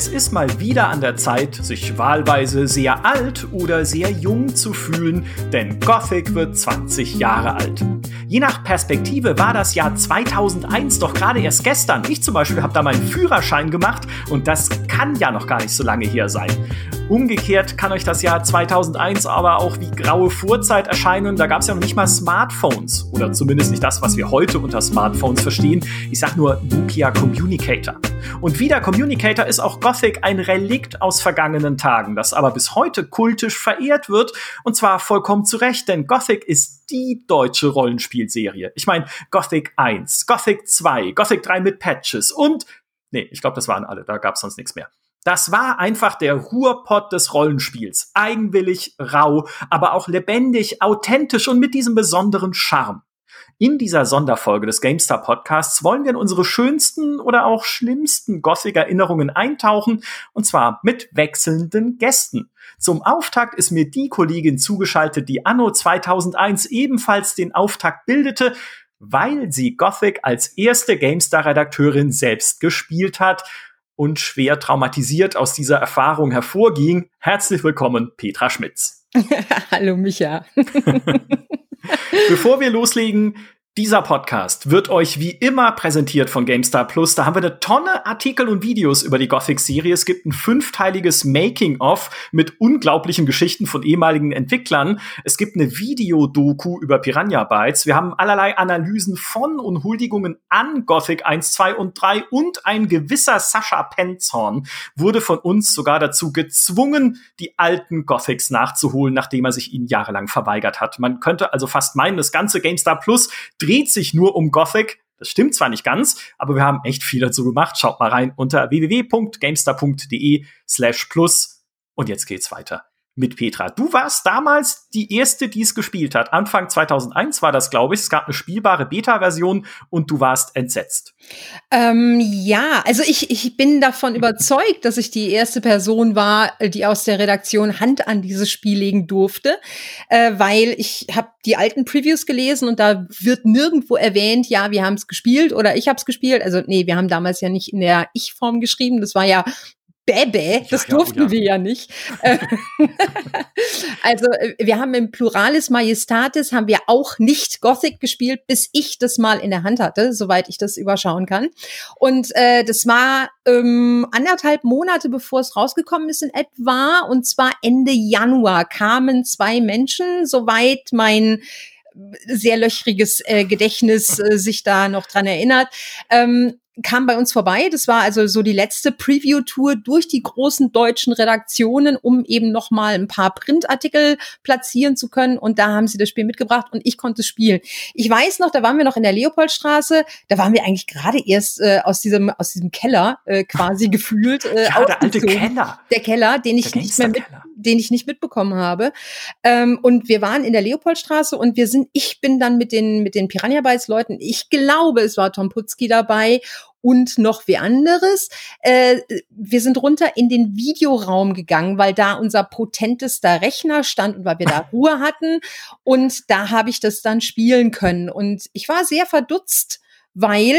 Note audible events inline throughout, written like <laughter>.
Es ist mal wieder an der Zeit, sich wahlweise sehr alt oder sehr jung zu fühlen, denn Gothic wird 20 Jahre alt. Je nach Perspektive war das Jahr 2001 doch gerade erst gestern. Ich zum Beispiel habe da meinen Führerschein gemacht und das kann ja noch gar nicht so lange her sein. Umgekehrt kann euch das Jahr 2001 aber auch wie graue Vorzeit erscheinen. Da gab es ja noch nicht mal Smartphones oder zumindest nicht das, was wir heute unter Smartphones verstehen. Ich sag nur Nokia Communicator. Und wie der Communicator ist auch Gothic ein Relikt aus vergangenen Tagen, das aber bis heute kultisch verehrt wird und zwar vollkommen zu Recht, denn Gothic ist die deutsche Rollenspielserie. Ich meine, Gothic 1, Gothic 2, Gothic 3 mit Patches und Nee, ich glaube, das waren alle, da gab es sonst nichts mehr. Das war einfach der Ruhrpott des Rollenspiels. Eigenwillig, rau, aber auch lebendig, authentisch und mit diesem besonderen Charme. In dieser Sonderfolge des GameStar Podcasts wollen wir in unsere schönsten oder auch schlimmsten Gothic-Erinnerungen eintauchen, und zwar mit wechselnden Gästen. Zum Auftakt ist mir die Kollegin zugeschaltet, die anno 2001 ebenfalls den Auftakt bildete, weil sie Gothic als erste GameStar-Redakteurin selbst gespielt hat und schwer traumatisiert aus dieser Erfahrung hervorging. Herzlich willkommen, Petra Schmitz. <laughs> Hallo, Micha. <laughs> Bevor wir loslegen, dieser Podcast wird euch wie immer präsentiert von GameStar Plus. Da haben wir eine Tonne Artikel und Videos über die Gothic-Serie. Es gibt ein fünfteiliges Making-of mit unglaublichen Geschichten von ehemaligen Entwicklern. Es gibt eine Videodoku über Piranha Bytes. Wir haben allerlei Analysen von und Huldigungen an Gothic 1, 2 und 3 und ein gewisser Sascha Penzorn wurde von uns sogar dazu gezwungen, die alten Gothics nachzuholen, nachdem er sich ihnen jahrelang verweigert hat. Man könnte also fast meinen, das ganze GameStar Plus dreht sich nur um Gothic. Das stimmt zwar nicht ganz, aber wir haben echt viel dazu gemacht. Schaut mal rein unter www.gamestar.de slash plus. Und jetzt geht's weiter mit Petra. Du warst damals die erste, die es gespielt hat. Anfang 2001 war das, glaube ich. Es gab eine spielbare Beta-Version und du warst entsetzt. Ähm, ja, also ich, ich bin davon überzeugt, dass ich die erste Person war, die aus der Redaktion Hand an dieses Spiel legen durfte, äh, weil ich habe die alten Previews gelesen und da wird nirgendwo erwähnt, ja, wir haben es gespielt oder ich habe es gespielt. Also nee, wir haben damals ja nicht in der Ich-Form geschrieben. Das war ja Bäbä, das ja, durften ja. wir ja nicht. <laughs> also äh, wir haben im Pluralis Majestatis haben wir auch nicht Gothic gespielt, bis ich das mal in der Hand hatte, soweit ich das überschauen kann. Und äh, das war ähm, anderthalb Monate bevor es rausgekommen ist in etwa, und zwar Ende Januar kamen zwei Menschen, soweit mein sehr löchriges äh, Gedächtnis äh, sich da noch dran erinnert. Ähm, kam bei uns vorbei. Das war also so die letzte Preview-Tour durch die großen deutschen Redaktionen, um eben noch mal ein paar Printartikel platzieren zu können. Und da haben sie das Spiel mitgebracht und ich konnte spielen. Ich weiß noch, da waren wir noch in der Leopoldstraße. Da waren wir eigentlich gerade erst äh, aus diesem aus diesem Keller äh, quasi <laughs> gefühlt. Äh, ja, der alte Keller. Der Keller, den ich nicht mehr mit, den ich nicht mitbekommen habe. Ähm, und wir waren in der Leopoldstraße und wir sind, ich bin dann mit den mit den Piranha Bytes Leuten. Ich glaube, es war Tom Putzki dabei und noch wie anderes. Äh, wir sind runter in den Videoraum gegangen, weil da unser potentester Rechner stand und weil wir da <laughs> Ruhe hatten. Und da habe ich das dann spielen können. Und ich war sehr verdutzt, weil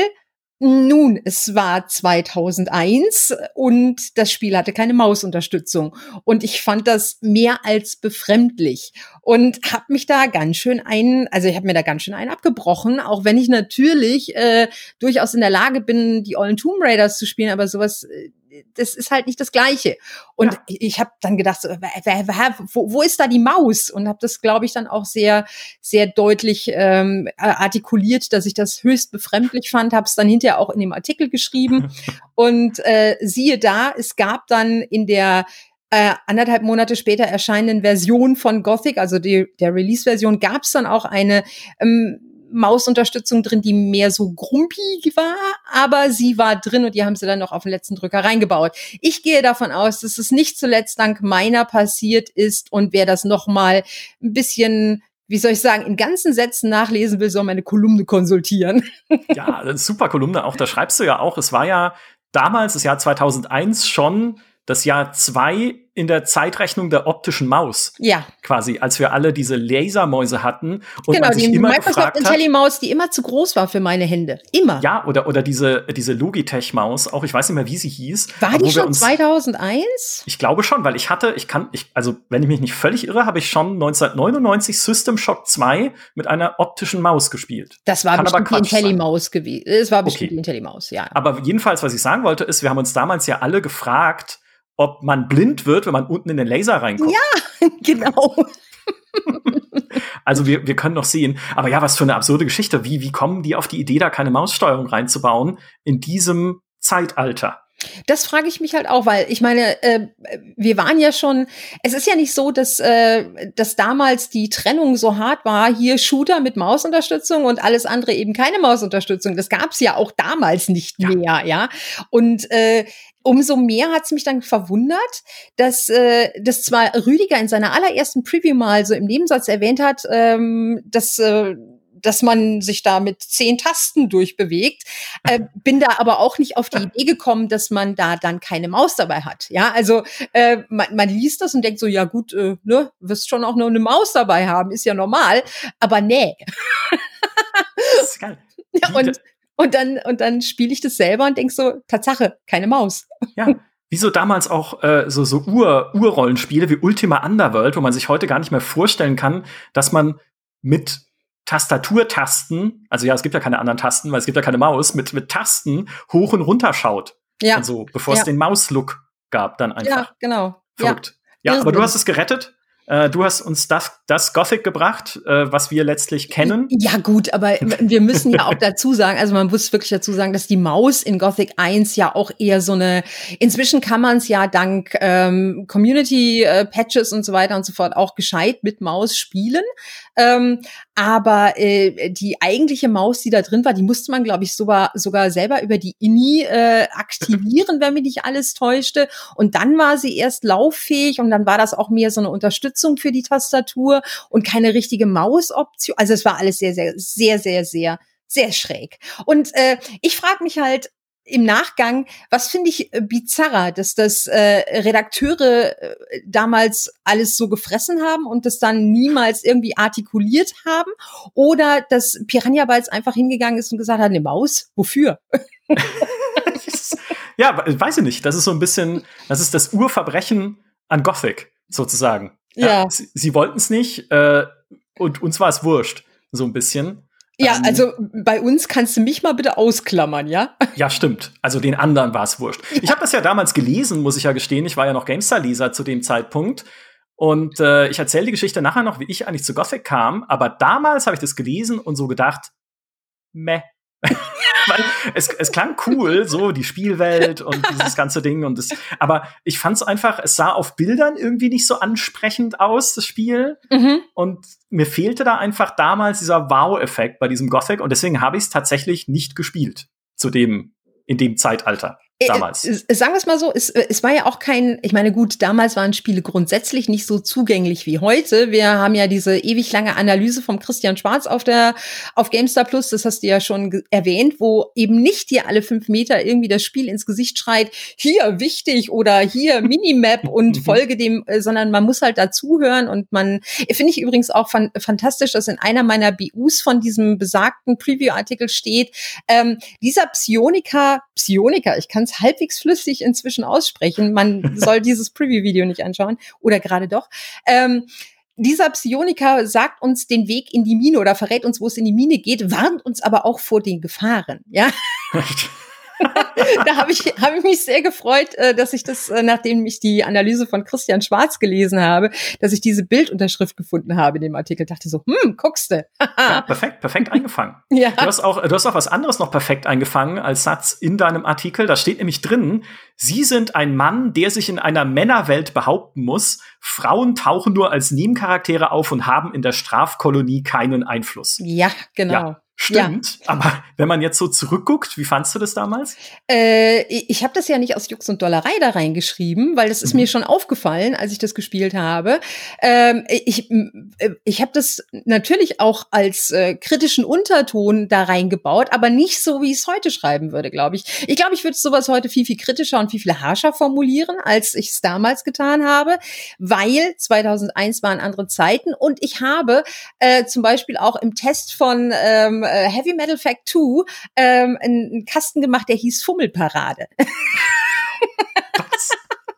nun, es war 2001 und das Spiel hatte keine Mausunterstützung. Und ich fand das mehr als befremdlich und habe mich da ganz schön ein, also ich habe mir da ganz schön einen abgebrochen, auch wenn ich natürlich äh, durchaus in der Lage bin, die ollen Tomb Raiders zu spielen, aber sowas äh, das ist halt nicht das Gleiche. Und ja. ich habe dann gedacht, so, wo, wo ist da die Maus? Und habe das, glaube ich, dann auch sehr, sehr deutlich ähm, artikuliert, dass ich das höchst befremdlich fand. Habe es dann hinterher auch in dem Artikel geschrieben. <laughs> Und äh, siehe da, es gab dann in der äh, anderthalb Monate später erscheinenden Version von Gothic, also die, der Release-Version, gab es dann auch eine ähm, Mausunterstützung drin, die mehr so grumpig war, aber sie war drin und die haben sie dann noch auf den letzten Drücker reingebaut. Ich gehe davon aus, dass es nicht zuletzt dank meiner passiert ist und wer das noch mal ein bisschen wie soll ich sagen, in ganzen Sätzen nachlesen will, soll meine Kolumne konsultieren. <laughs> Ja, super Kolumne auch. Da schreibst du ja auch, es war ja damals, das Jahr 2001 schon das Jahr zwei in der Zeitrechnung der optischen Maus. Ja. Quasi, als wir alle diese Lasermäuse hatten und genau, man sich die immer Microsoft IntelliMaus, die immer zu groß war für meine Hände. Immer. ja, oder, oder diese, diese Logitech-Maus, auch ich weiß nicht mehr, wie sie hieß. war die schon uns- 2001? Ich glaube schon, weil ich hatte, ich kann, ich, also wenn ich mich nicht völlig irre, habe ich schon 1999 System Shock 2 mit einer optischen Maus gespielt. Das war Kann aber bestimmt die. IntelliMaus gewesen. Es war bestimmt Okay. die IntelliMaus, ja. Aber jedenfalls, was ich sagen wollte, ist, wir haben uns damals ja alle gefragt, ob man blind wird, wenn man unten in den Laser reinguckt. <laughs> genau. Also wir, wir können noch sehen. Aber ja, was für eine absurde Geschichte. Wie, wie kommen die auf die Idee, da keine Maussteuerung reinzubauen in diesem Zeitalter? Das frage ich mich halt auch, weil ich meine, äh, wir waren ja schon, es ist ja nicht so, dass, äh, dass damals die Trennung so hart war, hier Shooter mit Mausunterstützung und alles andere eben keine Mausunterstützung. Das gab es ja auch damals nicht Ja. mehr, ja. Und äh, umso mehr hat es mich dann verwundert, dass, äh, dass zwar Rüdiger in seiner allerersten Preview mal so im Nebensatz erwähnt hat, ähm, dass äh, dass man sich da mit zehn Tasten durchbewegt. Äh, <laughs> bin da aber auch nicht auf die Idee gekommen, dass man da dann keine Maus dabei hat. Ja, also äh, man, man liest das und denkt so, ja gut, äh, ne, wirst schon auch nur eine Maus dabei haben, ist ja normal. Aber nee. Das ist geil. <laughs> Ja, und, und dann, und dann spiele ich das selber und denk so, Tatsache, keine Maus. Ja, wie so damals auch äh, so, so Ur, Urrollenspiele wie Ultima Underworld, wo man sich heute gar nicht mehr vorstellen kann, dass man mit Tastaturtasten, also ja, es gibt ja keine anderen Tasten, weil es gibt ja keine Maus, mit, mit Tasten hoch und runter schaut. Ja, Also bevor es Ja. den Mauslook gab, dann einfach. ja, genau. Ja. Verrückt. Ja, aber du hast es gerettet. Äh, du hast uns das, das Gothic gebracht, äh, was wir letztlich kennen. Ja, gut, aber <laughs> wir müssen ja auch dazu sagen, also man muss wirklich dazu sagen, dass die Maus in Gothic 1 ja auch eher so eine, inzwischen kann man es ja dank ähm, Community-Patches und so weiter und so fort auch gescheit mit Maus spielen. Ähm, aber äh, die eigentliche Maus, die da drin war, die musste man, glaube ich, sogar, sogar selber über die INI äh, aktivieren, wenn mich nicht alles täuschte. Und dann war sie erst lauffähig und dann war das auch mehr so eine Unterstützung für die Tastatur und keine richtige Mausoption. Also es war alles sehr, sehr, sehr, sehr, sehr, sehr schräg. Und äh, ich frage mich halt, im Nachgang, was finde ich äh, bizarrer, dass das äh, Redakteure äh, damals alles so gefressen haben und das dann niemals irgendwie artikuliert haben oder dass Piranha Bytes einfach hingegangen ist und gesagt hat, eine Maus, wofür? <laughs> ja, weiß ich nicht. Das ist so ein bisschen, das ist das Urverbrechen an Gothic, sozusagen. Ja. Sie, sie wollten es nicht äh, und uns war es wurscht, so ein bisschen. Ja, Ähm, also bei uns kannst du mich mal bitte ausklammern, ja? <laughs> Ja, stimmt. Also den anderen war es wurscht. Ich habe das ja damals gelesen, muss ich ja gestehen. Ich war ja noch GameStar-Leser zu dem Zeitpunkt. Und äh, ich erzähle die Geschichte nachher noch, wie ich eigentlich zu Gothic kam. Aber damals habe ich das gelesen und so gedacht, meh. <laughs> Weil es, es klang cool, so die Spielwelt und dieses ganze Ding. Und das, aber ich fand es einfach, es sah auf Bildern irgendwie nicht so ansprechend aus, das Spiel. Mhm. Und mir fehlte da einfach damals dieser Wow-Effekt bei diesem Gothic. Und deswegen habe ich es tatsächlich nicht gespielt zu dem, in dem Zeitalter damals. Äh, äh, sagen wir es mal so, es, äh, es war ja auch kein, ich meine, gut, damals waren Spiele grundsätzlich nicht so zugänglich wie heute. Wir haben ja diese ewig lange Analyse vom Christian Schwarz auf der auf GameStar Plus, das hast du ja schon erwähnt, wo eben nicht dir alle fünf Meter irgendwie das Spiel ins Gesicht schreit, hier wichtig oder hier Minimap <laughs> und folge dem, äh, sondern man muss halt dazuhören und man, finde ich übrigens auch fan fantastisch, dass in einer meiner BUs von diesem besagten Preview-Artikel steht, ähm, dieser Psionika, Psionika, ich kann es halbwegs flüssig inzwischen aussprechen. Man <laughs> soll dieses Preview-Video nicht anschauen oder gerade doch. Ähm, dieser Psionika sagt uns den Weg in die Mine oder verrät uns, wo es in die Mine geht, warnt uns aber auch vor den Gefahren. Ja, <laughs> da habe ich, hab ich mich sehr gefreut, äh, dass ich das, äh, nachdem ich die Analyse von Christian Schwarz gelesen habe, dass ich diese Bildunterschrift gefunden habe in dem Artikel. Dachte so, hm, guckste. ja, <laughs> perfekt, perfekt eingefangen. ja. Du hast auch, du hast auch was anderes noch perfekt eingefangen als Satz in deinem Artikel. Da steht nämlich drin, Sie sind ein Mann, der sich in einer Männerwelt behaupten muss. Frauen tauchen nur als Nebencharaktere auf und haben in der Strafkolonie keinen Einfluss. Ja, genau. Ja, Stimmt, ja. aber wenn man jetzt so zurückguckt, wie fandst du das damals? Äh, ich habe das ja nicht aus Jux und Dollerei da reingeschrieben, weil das ist mhm. mir schon aufgefallen, als ich das gespielt habe. Ähm, ich äh, ich habe das natürlich auch als äh, kritischen Unterton da reingebaut, aber nicht so, wie ich es heute schreiben würde, glaube ich. Ich glaube, ich würde sowas heute viel, viel kritischer und viel, viel harscher formulieren, als ich es damals getan habe, weil 2001 waren andere Zeiten und ich habe äh, zum Beispiel auch im Test von ähm, äh, Heavy Metal Fact 2 ähm, einen Kasten gemacht, der hieß Fummelparade. Was?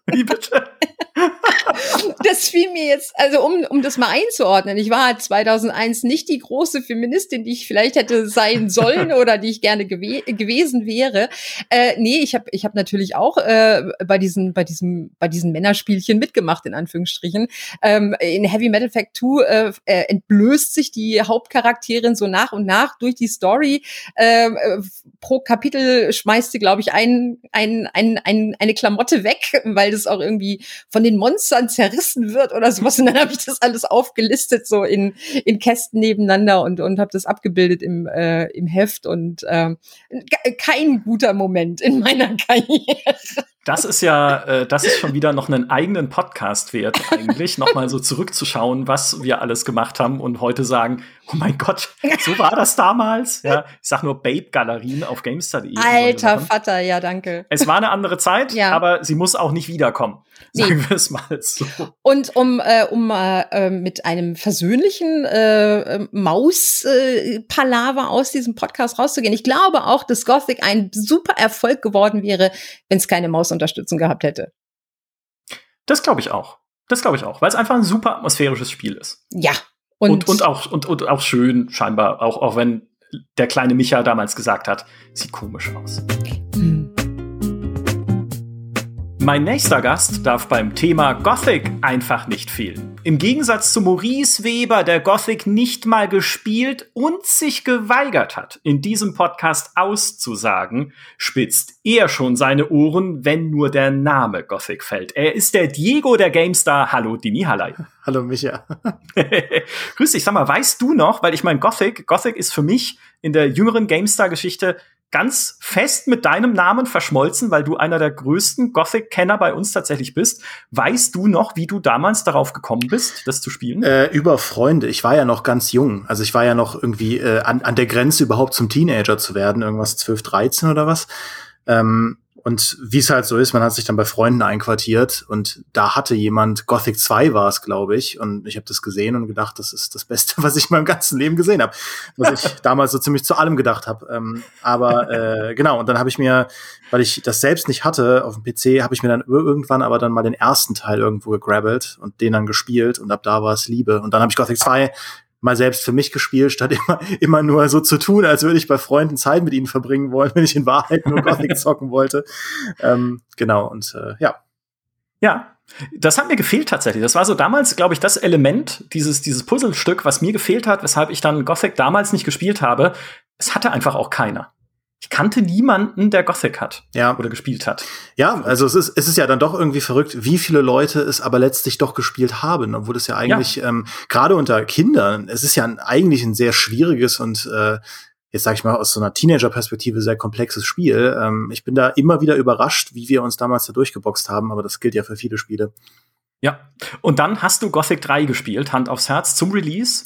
Wie bitte? <laughs> das fiel mir jetzt, also um, um das mal einzuordnen, ich war 2001 nicht die große Feministin, die ich vielleicht hätte sein <laughs> sollen oder die ich gerne gew gewesen wäre. Äh, nee, ich habe ich hab natürlich auch äh, bei diesen bei diesem bei diesen Männerspielchen mitgemacht in Anführungsstrichen. Ähm, in Heavy Metal Fact 2 äh, äh, entblößt sich die Hauptcharakterin so nach und nach durch die Story. Ähm, äh, pro Kapitel schmeißt sie, glaube ich, ein, ein, ein, ein, eine Klamotte weg, weil das auch irgendwie von den Monstern zerrissen wird oder sowas. Und dann habe ich das alles aufgelistet, so in, in Kästen nebeneinander und, und habe das abgebildet im, äh, im Heft. Und äh, kein guter Moment in meiner <laughs> Karriere. Das ist ja, äh, das ist schon wieder noch einen eigenen Podcast wert, eigentlich, nochmal so zurückzuschauen, was wir alles gemacht haben und heute sagen, oh mein Gott, so war das damals. Ja, ich sag nur Babe-Galerien auf GameStar.de. Alter Vater, ja, danke. Es war eine andere Zeit, ja. aber sie muss auch nicht wiederkommen. Sagen nee. wir es mal so. Und um, äh, um äh, mit einem versöhnlichen äh, Maus-Palaver äh, aus diesem Podcast rauszugehen, ich glaube auch, dass Gothic ein super Erfolg geworden wäre, wenn es keine Mausunterstützung gehabt hätte. Das glaube ich auch. Das glaube ich auch, weil es einfach ein super atmosphärisches Spiel ist. Ja. Und, und, und, auch, und, und auch schön, scheinbar, auch, auch wenn der kleine Micha damals gesagt hat, sieht komisch aus. Hm. Mein nächster Gast darf beim Thema Gothic einfach nicht fehlen. Im Gegensatz zu Maurice Weber, der Gothic nicht mal gespielt und sich geweigert hat, in diesem Podcast auszusagen, spitzt er schon seine Ohren, wenn nur der Name Gothic fällt. Er ist der Diego der GameStar. Hallo, Dini Hallei. <laughs> Hallo, Micha. <laughs> Grüß dich, sag mal, weißt du noch, weil ich mein Gothic, Gothic ist für mich in der jüngeren GameStar-Geschichte ganz fest mit deinem Namen verschmolzen, weil du einer der größten Gothic-Kenner bei uns tatsächlich bist. Weißt du noch, wie du damals darauf gekommen bist, das zu spielen? Äh, über Freunde. Ich war ja noch ganz jung. Also ich war ja noch irgendwie äh, an, an der Grenze überhaupt zum Teenager zu werden, irgendwas 12, 13 oder was. Ähm, und wie es halt so ist, man hat sich dann bei Freunden einquartiert und da hatte jemand, Gothic 2 war es, glaube ich, und ich habe das gesehen und gedacht, das ist das Beste, <laughs> was ich in meinem ganzen Leben gesehen habe. Was ich <laughs> damals so ziemlich zu allem gedacht habe. Ähm, aber äh, genau, und dann habe ich mir, weil ich das selbst nicht hatte auf dem PC, habe ich mir dann irgendwann aber dann mal den ersten Teil irgendwo gegrabbelt und den dann gespielt und ab da war es Liebe. Und dann habe ich Gothic 2 mal selbst für mich gespielt, statt immer, immer nur so zu tun, als würde ich bei Freunden Zeit mit ihnen verbringen wollen, wenn ich in Wahrheit nur Gothic zocken wollte. Ähm, genau, und äh, ja. Ja, das hat mir gefehlt tatsächlich. Das war so damals, glaube ich, das Element, dieses, dieses Puzzlestück, was mir gefehlt hat, weshalb ich dann Gothic damals nicht gespielt habe. Es hatte einfach auch keiner ich kannte niemanden, der Gothic hat. Ja. Oder gespielt hat. Ja, also es ist, es ist ja dann doch irgendwie verrückt, wie viele Leute es aber letztlich doch gespielt haben, obwohl es ja eigentlich, ja. ähm, gerade unter Kindern, es ist ja ein, eigentlich ein sehr schwieriges und äh, jetzt sage ich mal aus so einer Teenager-Perspektive sehr komplexes Spiel. Ähm, ich bin da immer wieder überrascht, wie wir uns damals da durchgeboxt haben, aber das gilt ja für viele Spiele. Ja, und dann hast du Gothic 3 gespielt, Hand aufs Herz, zum Release?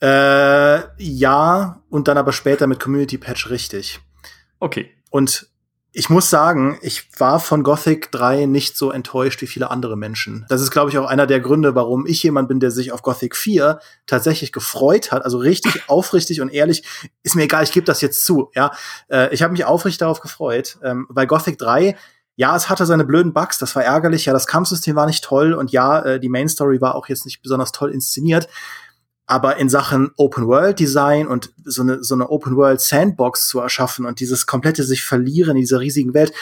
Äh, ja, und dann aber später mit Community Patch richtig. Okay. Und ich muss sagen, ich war von Gothic 3 nicht so enttäuscht wie viele andere Menschen. Das ist, glaube ich, auch einer der Gründe, warum ich jemand bin, der sich auf Gothic 4 tatsächlich gefreut hat. Also richtig <laughs> aufrichtig und ehrlich. Ist mir egal, ich gebe das jetzt zu. Ja, äh, Ich habe mich aufrichtig darauf gefreut. Ähm, bei Gothic 3 ja, es hatte seine blöden Bugs, das war ärgerlich, ja, das Kampfsystem war nicht toll und ja, äh, die Main Story war auch jetzt nicht besonders toll inszeniert. Aber in Sachen Open World Design und so eine, so eine Open World Sandbox zu erschaffen und dieses komplette sich verlieren in dieser riesigen Welt,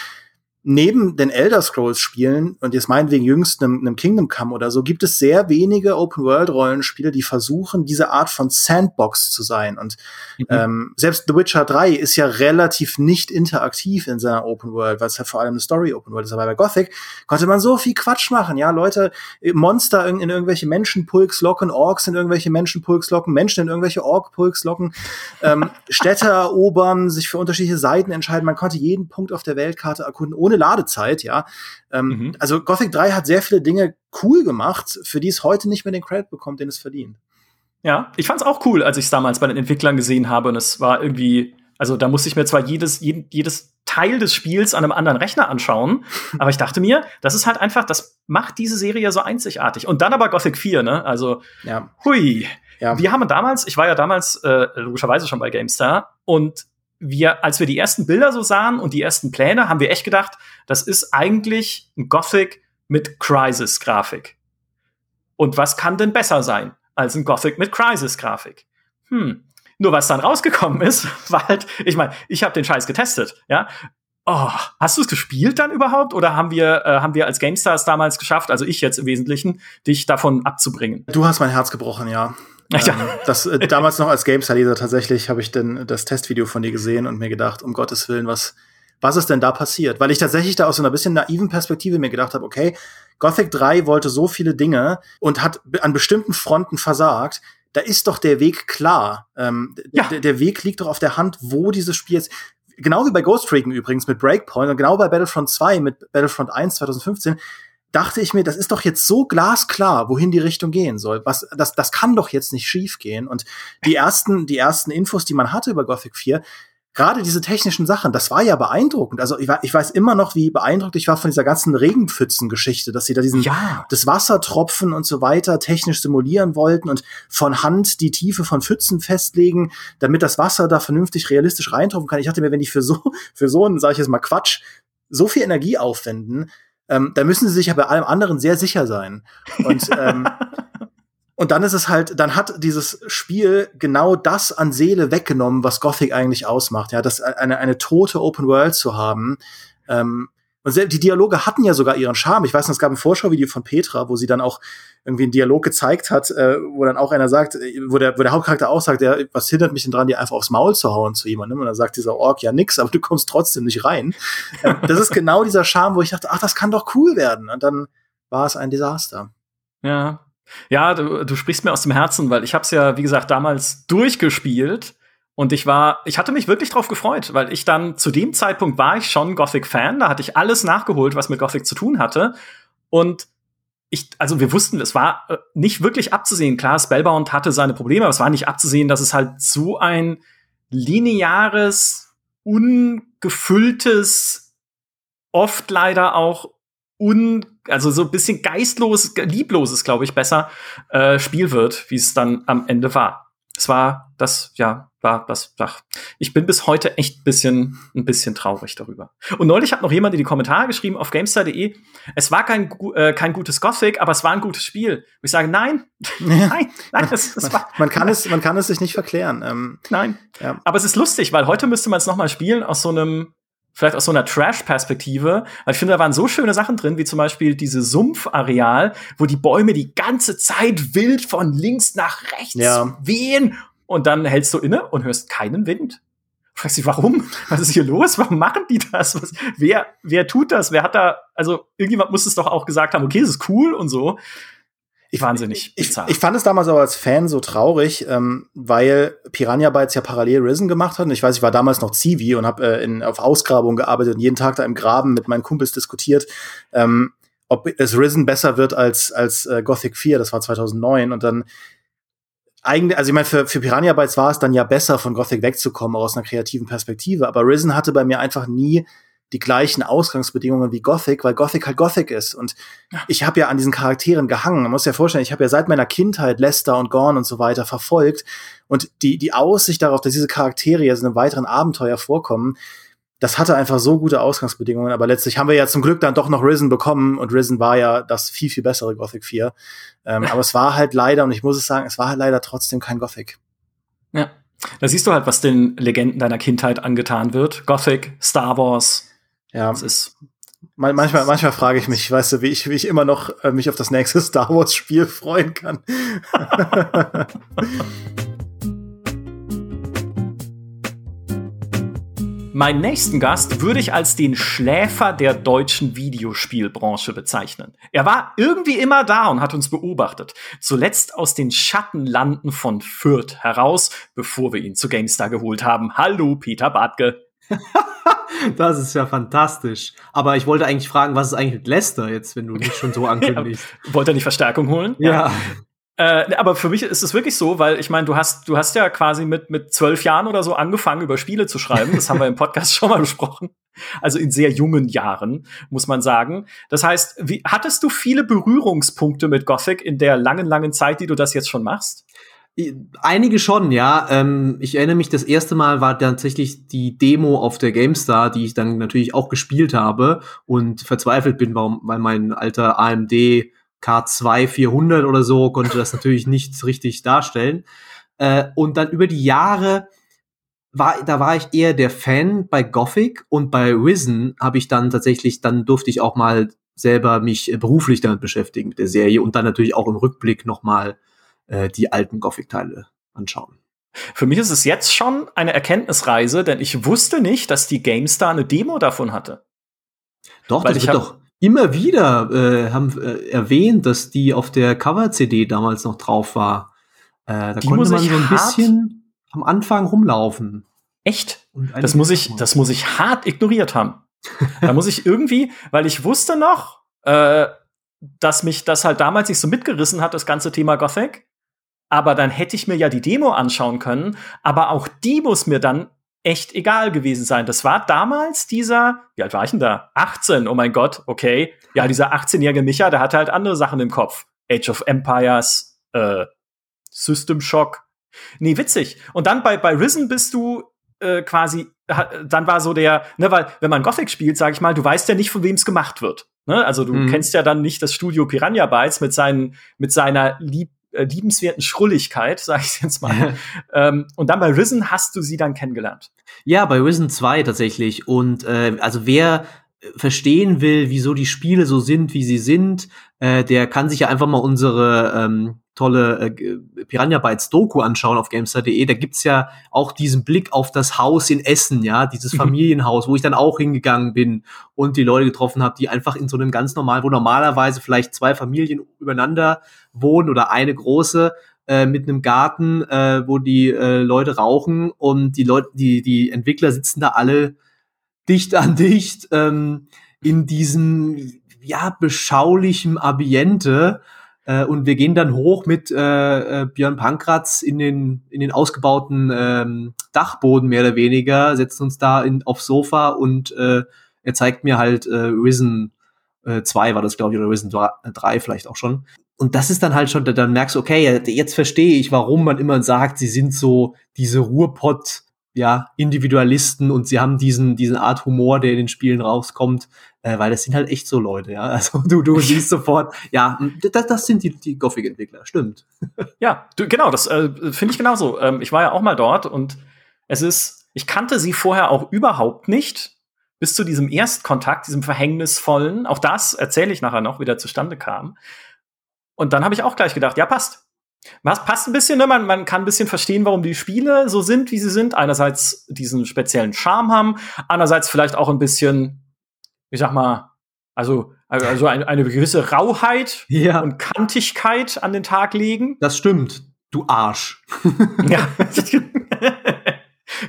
neben den Elder Scrolls Spielen und jetzt meinetwegen jüngst einem, einem Kingdom Come oder so, gibt es sehr wenige Open World Rollenspiele, die versuchen, diese Art von Sandbox zu sein. Und mhm. ähm, selbst The Witcher 3 ist ja relativ nicht interaktiv in seiner Open World, weil es halt vor allem eine Story Open World ist. Aber bei Gothic konnte man so viel Quatsch machen. Ja, Leute, äh, Monster in, in irgendwelche Menschenpulks locken, Orks in irgendwelche Menschenpulks locken, Menschen in irgendwelche Orkpulks locken, ähm, <laughs> Städte erobern, sich für unterschiedliche Seiten entscheiden. Man konnte jeden Punkt auf der Weltkarte erkunden, ohne ohne Ladezeit, ja. Ähm, mhm. Also Gothic 3 hat sehr viele Dinge cool gemacht, für die es heute nicht mehr den Credit bekommt, den es verdient. Ja, ich fand's auch cool, als ich es damals bei den Entwicklern gesehen habe und es war irgendwie, also da musste ich mir zwar jedes, jeden, jedes Teil des Spiels an einem anderen Rechner anschauen, <laughs> aber ich dachte mir, das ist halt einfach, das macht diese Serie so einzigartig. Und dann aber Gothic 4, ne? Also, ja. hui. Ja. Wir haben damals, ich war ja damals äh, logischerweise schon bei GameStar und wir, als wir die ersten Bilder so sahen und die ersten Pläne, haben wir echt gedacht, das ist eigentlich ein Gothic mit Crisis-Grafik. Und was kann denn besser sein als ein Gothic mit Crisis-Grafik? Hm. Nur was dann rausgekommen ist, <laughs> war halt, ich meine, ich habe den Scheiß getestet, ja. Oh, hast du es gespielt dann überhaupt oder haben wir äh, haben wir als GameStars damals geschafft, also ich jetzt im Wesentlichen, dich davon abzubringen? Du hast mein Herz gebrochen, ja. Ja. Ähm, das, äh, damals noch als Gamestar-Leser tatsächlich habe ich denn das Testvideo von dir gesehen und mir gedacht, um Gottes Willen, was, was ist denn da passiert? Weil ich tatsächlich da aus so einer bisschen naiven Perspektive mir gedacht habe, okay, Gothic 3 wollte so viele Dinge und hat an bestimmten Fronten versagt. Da ist doch der Weg klar. Ähm, ja. der Weg liegt doch auf der Hand, wo dieses Spiel jetzt, genau wie bei Ghost Recon übrigens mit Breakpoint und genau bei Battlefront 2 mit Battlefront 1 2015, dachte ich mir, das ist doch jetzt so glasklar, wohin die Richtung gehen soll. Was, das, das kann doch jetzt nicht schief gehen. Und die ersten, die ersten Infos, die man hatte über Gothic 4, gerade diese technischen Sachen, das war ja beeindruckend. Also ich, ich, weiß immer noch, wie beeindruckt ich war von dieser ganzen Regenpfützen-Geschichte, dass sie da diesen ja. das Wassertropfen und so weiter technisch simulieren wollten und von Hand die Tiefe von Pfützen festlegen, damit das Wasser da vernünftig realistisch reintropfen kann. Ich dachte mir, wenn die für so für so einen, sag ich jetzt mal Quatsch, so viel Energie aufwenden, ähm, da müssen sie sich ja bei allem anderen sehr sicher sein. Und, ähm, <laughs> und dann ist es halt, dann hat dieses Spiel genau das an Seele weggenommen, was Gothic eigentlich ausmacht. Ja, das eine, eine tote Open World zu haben. Ähm, und die Dialoge hatten ja sogar ihren Charme. Ich weiß noch, es gab ein Vorschauvideo von Petra, wo sie dann auch irgendwie einen Dialog gezeigt hat, äh, wo dann auch einer sagt, äh, wo der, wo der Hauptcharakter auch sagt, ja, was hindert mich denn dran, dir einfach aufs Maul zu hauen zu jemandem? Und dann sagt dieser Ork, ja nix, aber du kommst trotzdem nicht rein. ähm, das ist genau dieser Charme, wo ich dachte, ach, das kann doch cool werden. Und dann war es ein Desaster. Ja. Ja, du, du sprichst mir aus dem Herzen, weil ich habe es ja, wie gesagt, damals durchgespielt und ich war, ich hatte mich wirklich drauf gefreut, weil ich dann zu dem Zeitpunkt war ich schon Gothic-Fan, da hatte ich alles nachgeholt, was mit Gothic zu tun hatte. Und ich, also wir wussten, es war äh, nicht wirklich abzusehen. Klar, Spellbound hatte seine Probleme, aber es war nicht abzusehen, dass es halt so ein lineares, ungefülltes, oft leider auch un, also so ein bisschen geistloses, liebloses, glaube ich, besser äh, Spiel wird, wie es dann am Ende war. Es war das, ja, war das, ach, ich bin bis heute echt ein bisschen, ein bisschen traurig darüber. Und neulich hat noch jemand in die Kommentare geschrieben auf GameStar.de, es war kein, äh, kein gutes Gothic, aber es war ein gutes Spiel. Und ich sage, nein, <laughs> nein, nein, das, das war. Man kann es, man kann es sich nicht verklären. Ähm, nein. Ja. Aber es ist lustig, weil heute müsste man es noch mal spielen aus so einem, vielleicht aus so einer Trash-Perspektive. Weil ich finde, da waren so schöne Sachen drin, wie zum Beispiel diese Sumpfareal, wo die Bäume die ganze Zeit wild von links nach rechts ja. wehen und dann hältst du inne und hörst keinen Wind. Fragst dich, warum? Was ist hier los? Warum machen die das? Was, wer, wer tut das? Wer hat da, also irgendjemand muss es doch auch gesagt haben, okay, das ist cool und so. Ich, Wahnsinnig. Ich, ich, ich, fand es damals aber als Fan so traurig, ähm, weil Piranha Bytes ja parallel Risen gemacht hat. Und ich weiß, ich war damals noch Zivi und habe äh, in, auf Ausgrabung gearbeitet und jeden Tag da im Graben mit meinen Kumpels diskutiert, ähm, ob es Risen besser wird als, als äh, Gothic 4. Das war 2009. Und dann eigentlich, also ich meine, für, für Piranha Bytes war es dann ja besser, von Gothic wegzukommen, aus einer kreativen Perspektive. Aber Risen hatte bei mir einfach nie die gleichen Ausgangsbedingungen wie Gothic, weil Gothic halt Gothic ist. Und ja. ich habe ja an diesen Charakteren gehangen. Man muss ja vorstellen, ich habe ja seit meiner Kindheit Lester und Gorn und so weiter verfolgt. Und die, die Aussicht darauf, dass diese Charaktere jetzt in einem weiteren Abenteuer vorkommen, das hatte einfach so gute Ausgangsbedingungen, aber letztlich haben wir ja zum Glück dann doch noch Risen bekommen und Risen war ja das viel, viel bessere Gothic 4. Ähm, <laughs> aber es war halt leider, und ich muss es sagen, es war halt leider trotzdem kein Gothic. Ja. Da siehst du halt, was den Legenden deiner Kindheit angetan wird. Gothic, Star Wars. Ja. Das ist manchmal, manchmal frage ich mich, weißt du, wie ich, wie ich immer noch äh, mich auf das nächste <laughs> Star Wars Spiel freuen kann. <laughs> Meinen nächsten Gast würde ich als den Schläfer der deutschen Videospielbranche bezeichnen. Er war irgendwie immer da und hat uns beobachtet. Zuletzt aus den Schattenlanden von Fürth heraus, bevor wir ihn zu GameStar geholt haben. Hallo, Peter Bartke. <laughs> das ist ja fantastisch. Aber ich wollte eigentlich fragen, was ist eigentlich mit Lester jetzt, wenn du nicht schon so <laughs> ankündigst? ja, wollte er nicht Verstärkung holen? Ja. ja. Äh, aber für mich ist es wirklich so, weil ich meine, du hast, du hast ja quasi mit, mit zwölf Jahren oder so angefangen, über Spiele zu schreiben. Das haben wir im <laughs> Podcast schon mal besprochen. Also in sehr jungen Jahren, muss man sagen. Das heißt, wie, hattest du viele Berührungspunkte mit Gothic in der langen, langen Zeit, die du das jetzt schon machst? Einige schon, ja. Ähm, ich erinnere mich, das erste Mal war tatsächlich die Demo auf der GameStar, die ich dann natürlich auch gespielt habe und verzweifelt bin, weil mein alter AMD K2 400 oder so konnte das natürlich <laughs> nicht richtig darstellen. Äh, und dann über die Jahre war, da war ich eher der Fan bei Gothic und bei Risen habe ich dann tatsächlich, dann durfte ich auch mal selber mich beruflich damit beschäftigen mit der Serie und dann natürlich auch im Rückblick nochmal äh, die alten Gothic-Teile anschauen. Für mich ist es jetzt schon eine Erkenntnisreise, denn ich wusste nicht, dass die GameStar eine Demo davon hatte. Doch, Weil das wird doch, immer wieder äh, haben äh, erwähnt, dass die auf der Cover-CD damals noch drauf war. Äh, da die konnte man so ein bisschen am Anfang rumlaufen. Echt? Das muss ich, das muss ich hart ignoriert haben. da muss ich irgendwie, weil ich wusste noch, äh, dass mich das halt damals nicht so mitgerissen hat, das ganze Thema Gothic. Aber dann hätte ich mir ja die Demo anschauen können. Aber auch die muss mir dann echt egal gewesen sein. Das war damals dieser, wie alt war ich denn da? 18, oh mein Gott, okay. Ja, <laughs> dieser 18-jährige Micha, der hatte halt andere Sachen im Kopf. Age of Empires, äh, System Shock. Nee, witzig. Und dann bei, bei Risen bist du äh, quasi, dann war so der, ne, weil wenn man Gothic spielt, sag ich mal, du weißt ja nicht, von wem es gemacht wird. Ne? Also du mhm. kennst ja dann nicht das Studio Piranha Bytes mit, seinen, mit seiner lieb äh, liebenswerten Schrulligkeit, <laughs> sage ich jetzt mal. <laughs> ähm, und dann bei Risen hast du sie dann kennengelernt. Ja, bei Risen 2 tatsächlich. Und äh, also wer verstehen will, wieso die Spiele so sind, wie sie sind, äh, der kann sich ja einfach mal unsere ähm, tolle äh, Piranha Bytes Doku anschauen auf gamestar.de. Da gibt's ja auch diesen Blick auf das Haus in Essen, ja, dieses mhm. Familienhaus, wo ich dann auch hingegangen bin und die Leute getroffen habe, die einfach in so einem ganz normalen, wo normalerweise vielleicht zwei Familien übereinander wohnen oder eine große äh, mit einem Garten, äh, wo die äh, Leute rauchen und die Leute, die die Entwickler sitzen da alle dicht an dicht ähm, in diesem ja beschaulichen Ambiente äh, und wir gehen dann hoch mit äh, äh, Björn Pankratz in den, in den ausgebauten ähm, Dachboden mehr oder weniger, setzen uns da in, aufs Sofa und äh, er zeigt mir halt äh, Risen äh, 2 war das, glaube ich, oder Risen 3 vielleicht auch schon. Und das ist dann halt schon, dann merkst du, okay, jetzt verstehe ich, warum man immer sagt, sie sind so diese Ruhrpott- ja, Individualisten und sie haben diesen, diesen Art Humor, der in den Spielen rauskommt, äh, weil das sind halt echt so Leute, ja. Also du, du siehst sofort, ja, das, das sind die, die Gothic-Entwickler, stimmt. <laughs> Ja, du, genau, das äh, finde ich genauso. Ähm, ich war ja auch mal dort und es ist, ich kannte sie vorher auch überhaupt nicht, bis zu diesem Erstkontakt, diesem verhängnisvollen. Auch das erzähle ich nachher noch, wie der zustande kam. Und dann habe ich auch gleich gedacht, ja, passt. Was passt ein bisschen, ne? man, man kann ein bisschen verstehen, warum die Spiele so sind, wie sie sind. Einerseits diesen speziellen Charme haben, andererseits vielleicht auch ein bisschen, ich sag mal, also, also eine, eine gewisse Rauheit ja. und Kantigkeit an den Tag legen. Das stimmt, du Arsch. ja. <laughs> <laughs>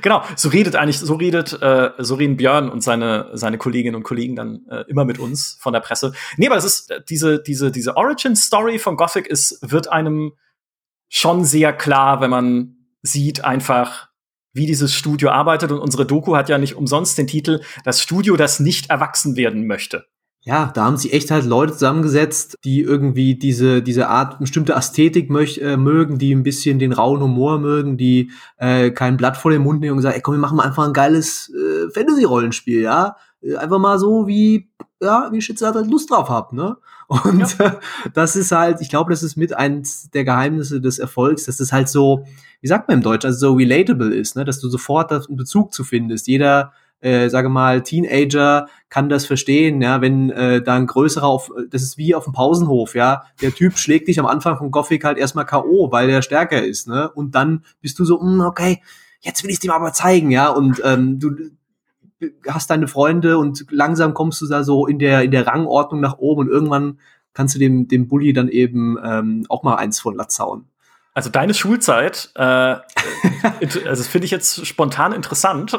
genau, so redet eigentlich, so redet, äh, so reden Björn und seine, seine Kolleginnen und Kollegen dann äh, immer mit uns von der Presse. Nee, aber das ist, äh, diese, diese, diese Origin-Story von Gothic ist, wird einem schon sehr klar, wenn man sieht einfach, wie dieses Studio arbeitet. Und unsere Doku hat ja nicht umsonst den Titel Das Studio, das nicht erwachsen werden möchte. Ja, da haben sie echt halt Leute zusammengesetzt, die irgendwie diese, diese Art bestimmte Ästhetik möch, äh, mögen, die ein bisschen den rauen Humor mögen, die äh, kein Blatt vor den Mund nehmen und sagen, ey komm, wir machen mal einfach ein geiles äh, Fantasy-Rollenspiel, ja. Äh, einfach mal so, wie, ja, wie Schitze halt Lust drauf habt, ne? <laughs> Und ja. das ist halt, ich glaube, das ist mit eins der Geheimnisse des Erfolgs, dass es halt so, wie sagt man im Deutsch, also so relatable ist, ne? dass du sofort einen Bezug zu findest. Jeder äh, sage mal, Teenager kann das verstehen, ja, wenn äh, da ein größerer auf, das ist wie auf dem Pausenhof, ja, der Typ schlägt dich am Anfang von Gothic halt erstmal K.O., weil der stärker ist, ne, und dann bist du so, mh, hm, okay, jetzt will ich dir aber zeigen, ja, und ähm, du hast deine Freunde und langsam kommst du da so in der, in der Rangordnung nach oben und irgendwann kannst du dem, dem Bully dann eben ähm, auch mal eins von Latz hauen. Also deine Schulzeit, äh, <laughs> also finde ich jetzt spontan interessant.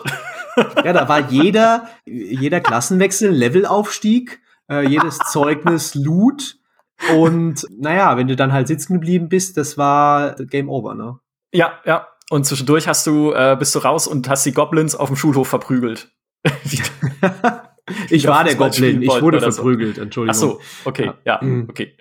Ja, da war jeder, jeder Klassenwechsel, Levelaufstieg, äh, jedes Zeugnis Loot. Und naja, wenn du dann halt sitzen geblieben bist, das war Game Over, ne? Ja, ja. Und zwischendurch hast du, äh, bist du raus und hast die Goblins auf dem Schulhof verprügelt. <laughs> ich war der Goblin, ich wurde verprügelt, so. Entschuldigung. Ach so, okay, ja, ja mhm. okay.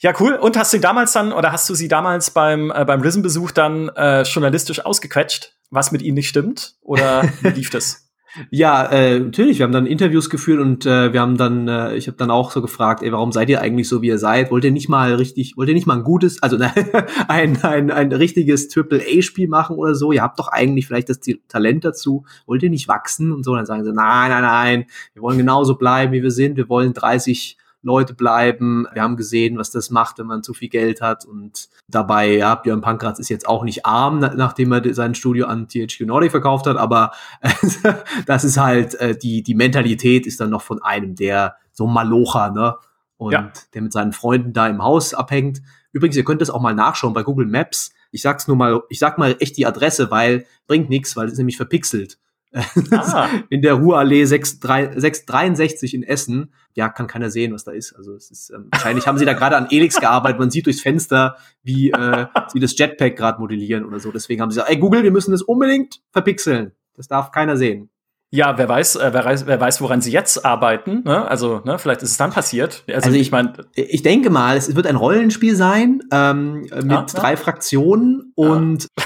Ja, cool. Und hast du damals dann, oder hast du sie damals beim, äh, beim Risen-Besuch dann äh, journalistisch ausgequetscht, was mit ihnen nicht stimmt? Oder wie lief das? <laughs> Ja, äh, natürlich. Wir haben dann Interviews geführt und äh, wir haben dann, äh, ich habe dann auch so gefragt, ey, warum seid ihr eigentlich so, wie ihr seid? Wollt ihr nicht mal richtig, wollt ihr nicht mal ein gutes, also ne, <laughs> ein, ein, ein richtiges Triple-A-Spiel machen oder so? Ihr habt doch eigentlich vielleicht das Talent dazu. Wollt ihr nicht wachsen? Und so, dann sagen sie, nein, nein, nein, wir wollen genauso bleiben, wie wir sind. Wir wollen 30 Leute bleiben. Wir haben gesehen, was das macht, wenn man zu viel Geld hat. Und dabei, ja, Björn Pankratz ist jetzt auch nicht arm, nachdem er sein Studio an THQ Nordic verkauft hat, aber <laughs> das ist halt, äh, die, die Mentalität ist dann noch von einem, der so Malocher, ne? Und ja. der mit seinen Freunden da im Haus abhängt. Übrigens, ihr könnt das auch mal nachschauen bei Google Maps. Ich sag's nur mal, ich sag mal echt die Adresse, weil bringt nichts, weil es ist nämlich verpixelt. Ah. <laughs> in der Ruhrallee 663 in Essen. Ja, kann keiner sehen, was da ist. Also es ist ähm, wahrscheinlich haben sie da gerade an Elix gearbeitet. Man sieht durchs Fenster, wie äh, sie das Jetpack gerade modellieren oder so. Deswegen haben sie gesagt, ey Google, wir müssen das unbedingt verpixeln. Das darf keiner sehen. Ja, wer weiß, äh, wer weiß, wer weiß, woran sie jetzt arbeiten. Ne? Also, ne, vielleicht ist es dann passiert. Also, also ich meine, ich denke mal, es wird ein Rollenspiel sein ähm, mit ah, drei Fraktionen und ah.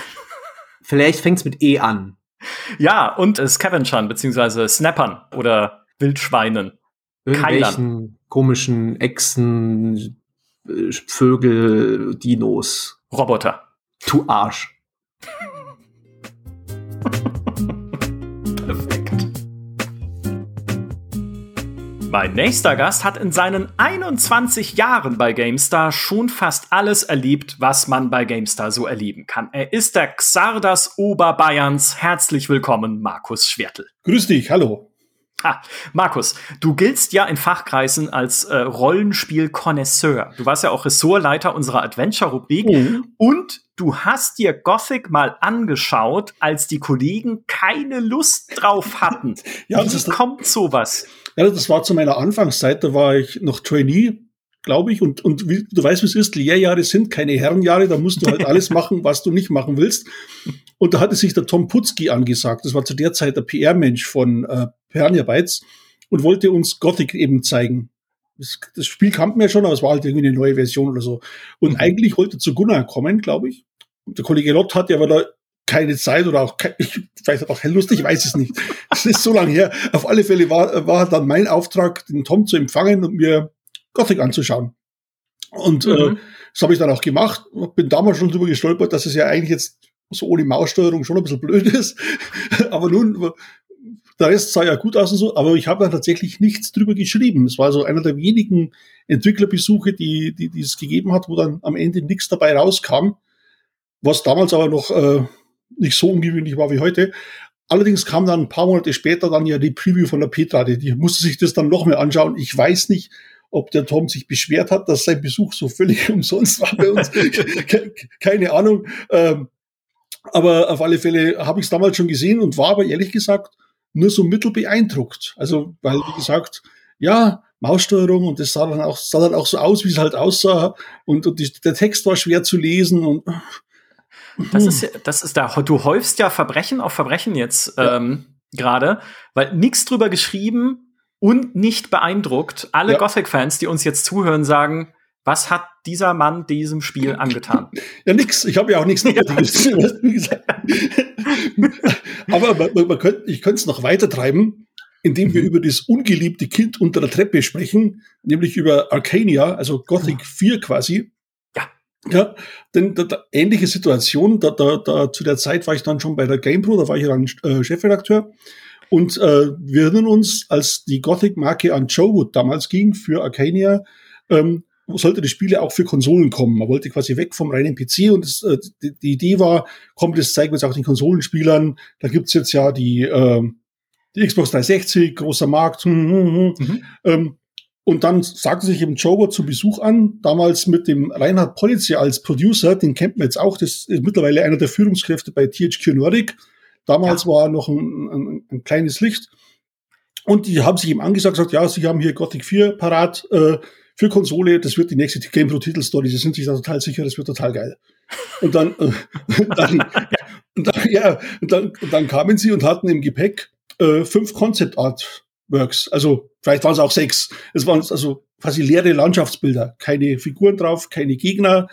vielleicht fängt es mit E an. Ja, und äh, Scavengern, beziehungsweise Snappern oder Wildschweinen. Irgendwelchen Keilern. komischen Echsen, äh, Vögel, Dinos. Roboter. Du Arsch. Mein nächster Gast hat in seinen 21 Jahren bei GameStar schon fast alles erlebt, was man bei GameStar so erleben kann. Er ist der Xardas Oberbayerns. Herzlich willkommen, Markus Schwertel. Grüß dich, hallo. Ah, Markus, du giltst ja in Fachkreisen als äh, Rollenspiel-Konnoisseur. Du warst ja auch Ressortleiter unserer Adventure-Rubrik mhm. und du hast dir Gothic mal angeschaut, als die Kollegen keine Lust drauf hatten. <laughs> ja, Wie kommt sowas? Ja, das war zu meiner Anfangszeit, da war ich noch Trainee, glaube ich, und, und wie, du weißt, wie es ist, Lehrjahre sind keine Herrenjahre, da musst du halt alles <laughs> machen, was du nicht machen willst. Und da hatte sich der Tom Putzki angesagt, das war zu der Zeit der PR-Mensch von äh, Piranha Bytes und wollte uns Gothic eben zeigen. Das, das Spiel kannten wir schon, aber es war halt irgendwie eine neue Version oder so. Und mhm. eigentlich wollte zu Gunnar kommen, glaube ich. Der Kollege Lott hat ja aber da keine Zeit oder auch, kein, ich, vielleicht auch keine Lust, ich weiß es nicht. Das ist so lange her. Auf alle Fälle war, war dann mein Auftrag, den Tom zu empfangen und mir Gothic anzuschauen. Und äh, mhm. äh, das habe ich dann auch gemacht. Bin damals schon drüber gestolpert, dass es ja eigentlich jetzt so ohne Maussteuerung schon ein bisschen blöd ist. <laughs> aber nun, der Rest sah ja gut aus und so, aber ich habe dann tatsächlich nichts drüber geschrieben. Es war so einer der wenigen Entwicklerbesuche, die, die, die es gegeben hat, wo dann am Ende nichts dabei rauskam. Was damals aber noch äh, nicht so ungewöhnlich war wie heute. Allerdings kam dann ein paar Monate später dann ja die Preview von der Petra. Die musste sich das dann noch mehr anschauen. Ich weiß nicht, ob der Tom sich beschwert hat, dass sein Besuch so völlig <laughs> umsonst war bei uns. <laughs> Keine Ahnung. Ähm, aber auf alle Fälle habe ich es damals schon gesehen und war aber ehrlich gesagt nur so mittel beeindruckt. Also, weil, wie gesagt, ja, Maussteuerung und das sah dann auch, sah dann auch so aus, wie es halt aussah. Und, und die, der Text war schwer zu lesen und das ist, das ist da, du häufst ja Verbrechen auf Verbrechen jetzt ja. ähm, gerade, weil nichts drüber geschrieben und nicht beeindruckt. Alle ja. Gothic-Fans, die uns jetzt zuhören, sagen, was hat dieser Mann diesem Spiel angetan? <laughs> Ja, nix. Ich habe ja auch nichts <laughs> Negatives gesagt. Aber man, man könnte, ich könnte es noch weiter treiben, indem mhm. wir über das ungeliebte Kind unter der Treppe sprechen, nämlich über Arcania, also Gothic oh. 4 quasi. Ja, denn da, da, ähnliche Situation, da, da, da, zu der Zeit war ich dann schon bei der GamePro, da war ich dann äh, Chefredakteur. Und äh, wir erinnern uns, als die Gothic-Marke an Joe Wood damals ging für Arcania, ähm, sollte die Spiele auch für Konsolen kommen. Man wollte quasi weg vom reinen PC und das, äh, die, die, Idee war, kommt, das zeigen wir jetzt auch den Konsolenspielern. Da gibt's jetzt ja die, äh, die Xbox 360, großer Markt. Hm, hm, hm. Mhm. Ähm, und dann sagte sich eben Joe zu Besuch an, damals mit dem Reinhard Polizia als Producer, den kennt man jetzt auch, das ist mittlerweile einer der Führungskräfte bei THQ Nordic. Damals ja. war er noch ein, ein, ein, kleines Licht. Und die haben sich ihm angesagt, gesagt, ja, sie haben hier Gothic 4 parat äh, für Konsole, das wird die nächste Game Pro Titelstory, sie sind sich da total sicher, das wird total geil. Und dann, äh, <laughs> dann, und dann, ja, und dann, und dann kamen sie und hatten im Gepäck äh, fünf Concept Art Works. Also vielleicht waren es auch sechs. Es waren also quasi leere Landschaftsbilder, keine Figuren drauf, keine Gegner.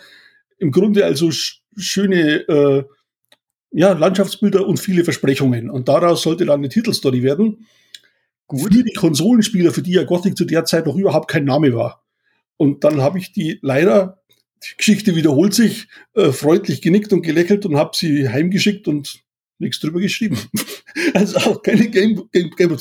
Im Grunde also sch schöne äh, ja, Landschaftsbilder und viele Versprechungen. Und daraus sollte dann eine Titelstory werden. Gut. Für die Konsolenspieler, für die ja Gothic zu der Zeit noch überhaupt kein Name war. Und dann habe ich die leider, die Geschichte wiederholt sich, äh, freundlich genickt und gelächelt und habe sie heimgeschickt und nichts drüber geschrieben. <laughs> also auch keine Game, Game, Game.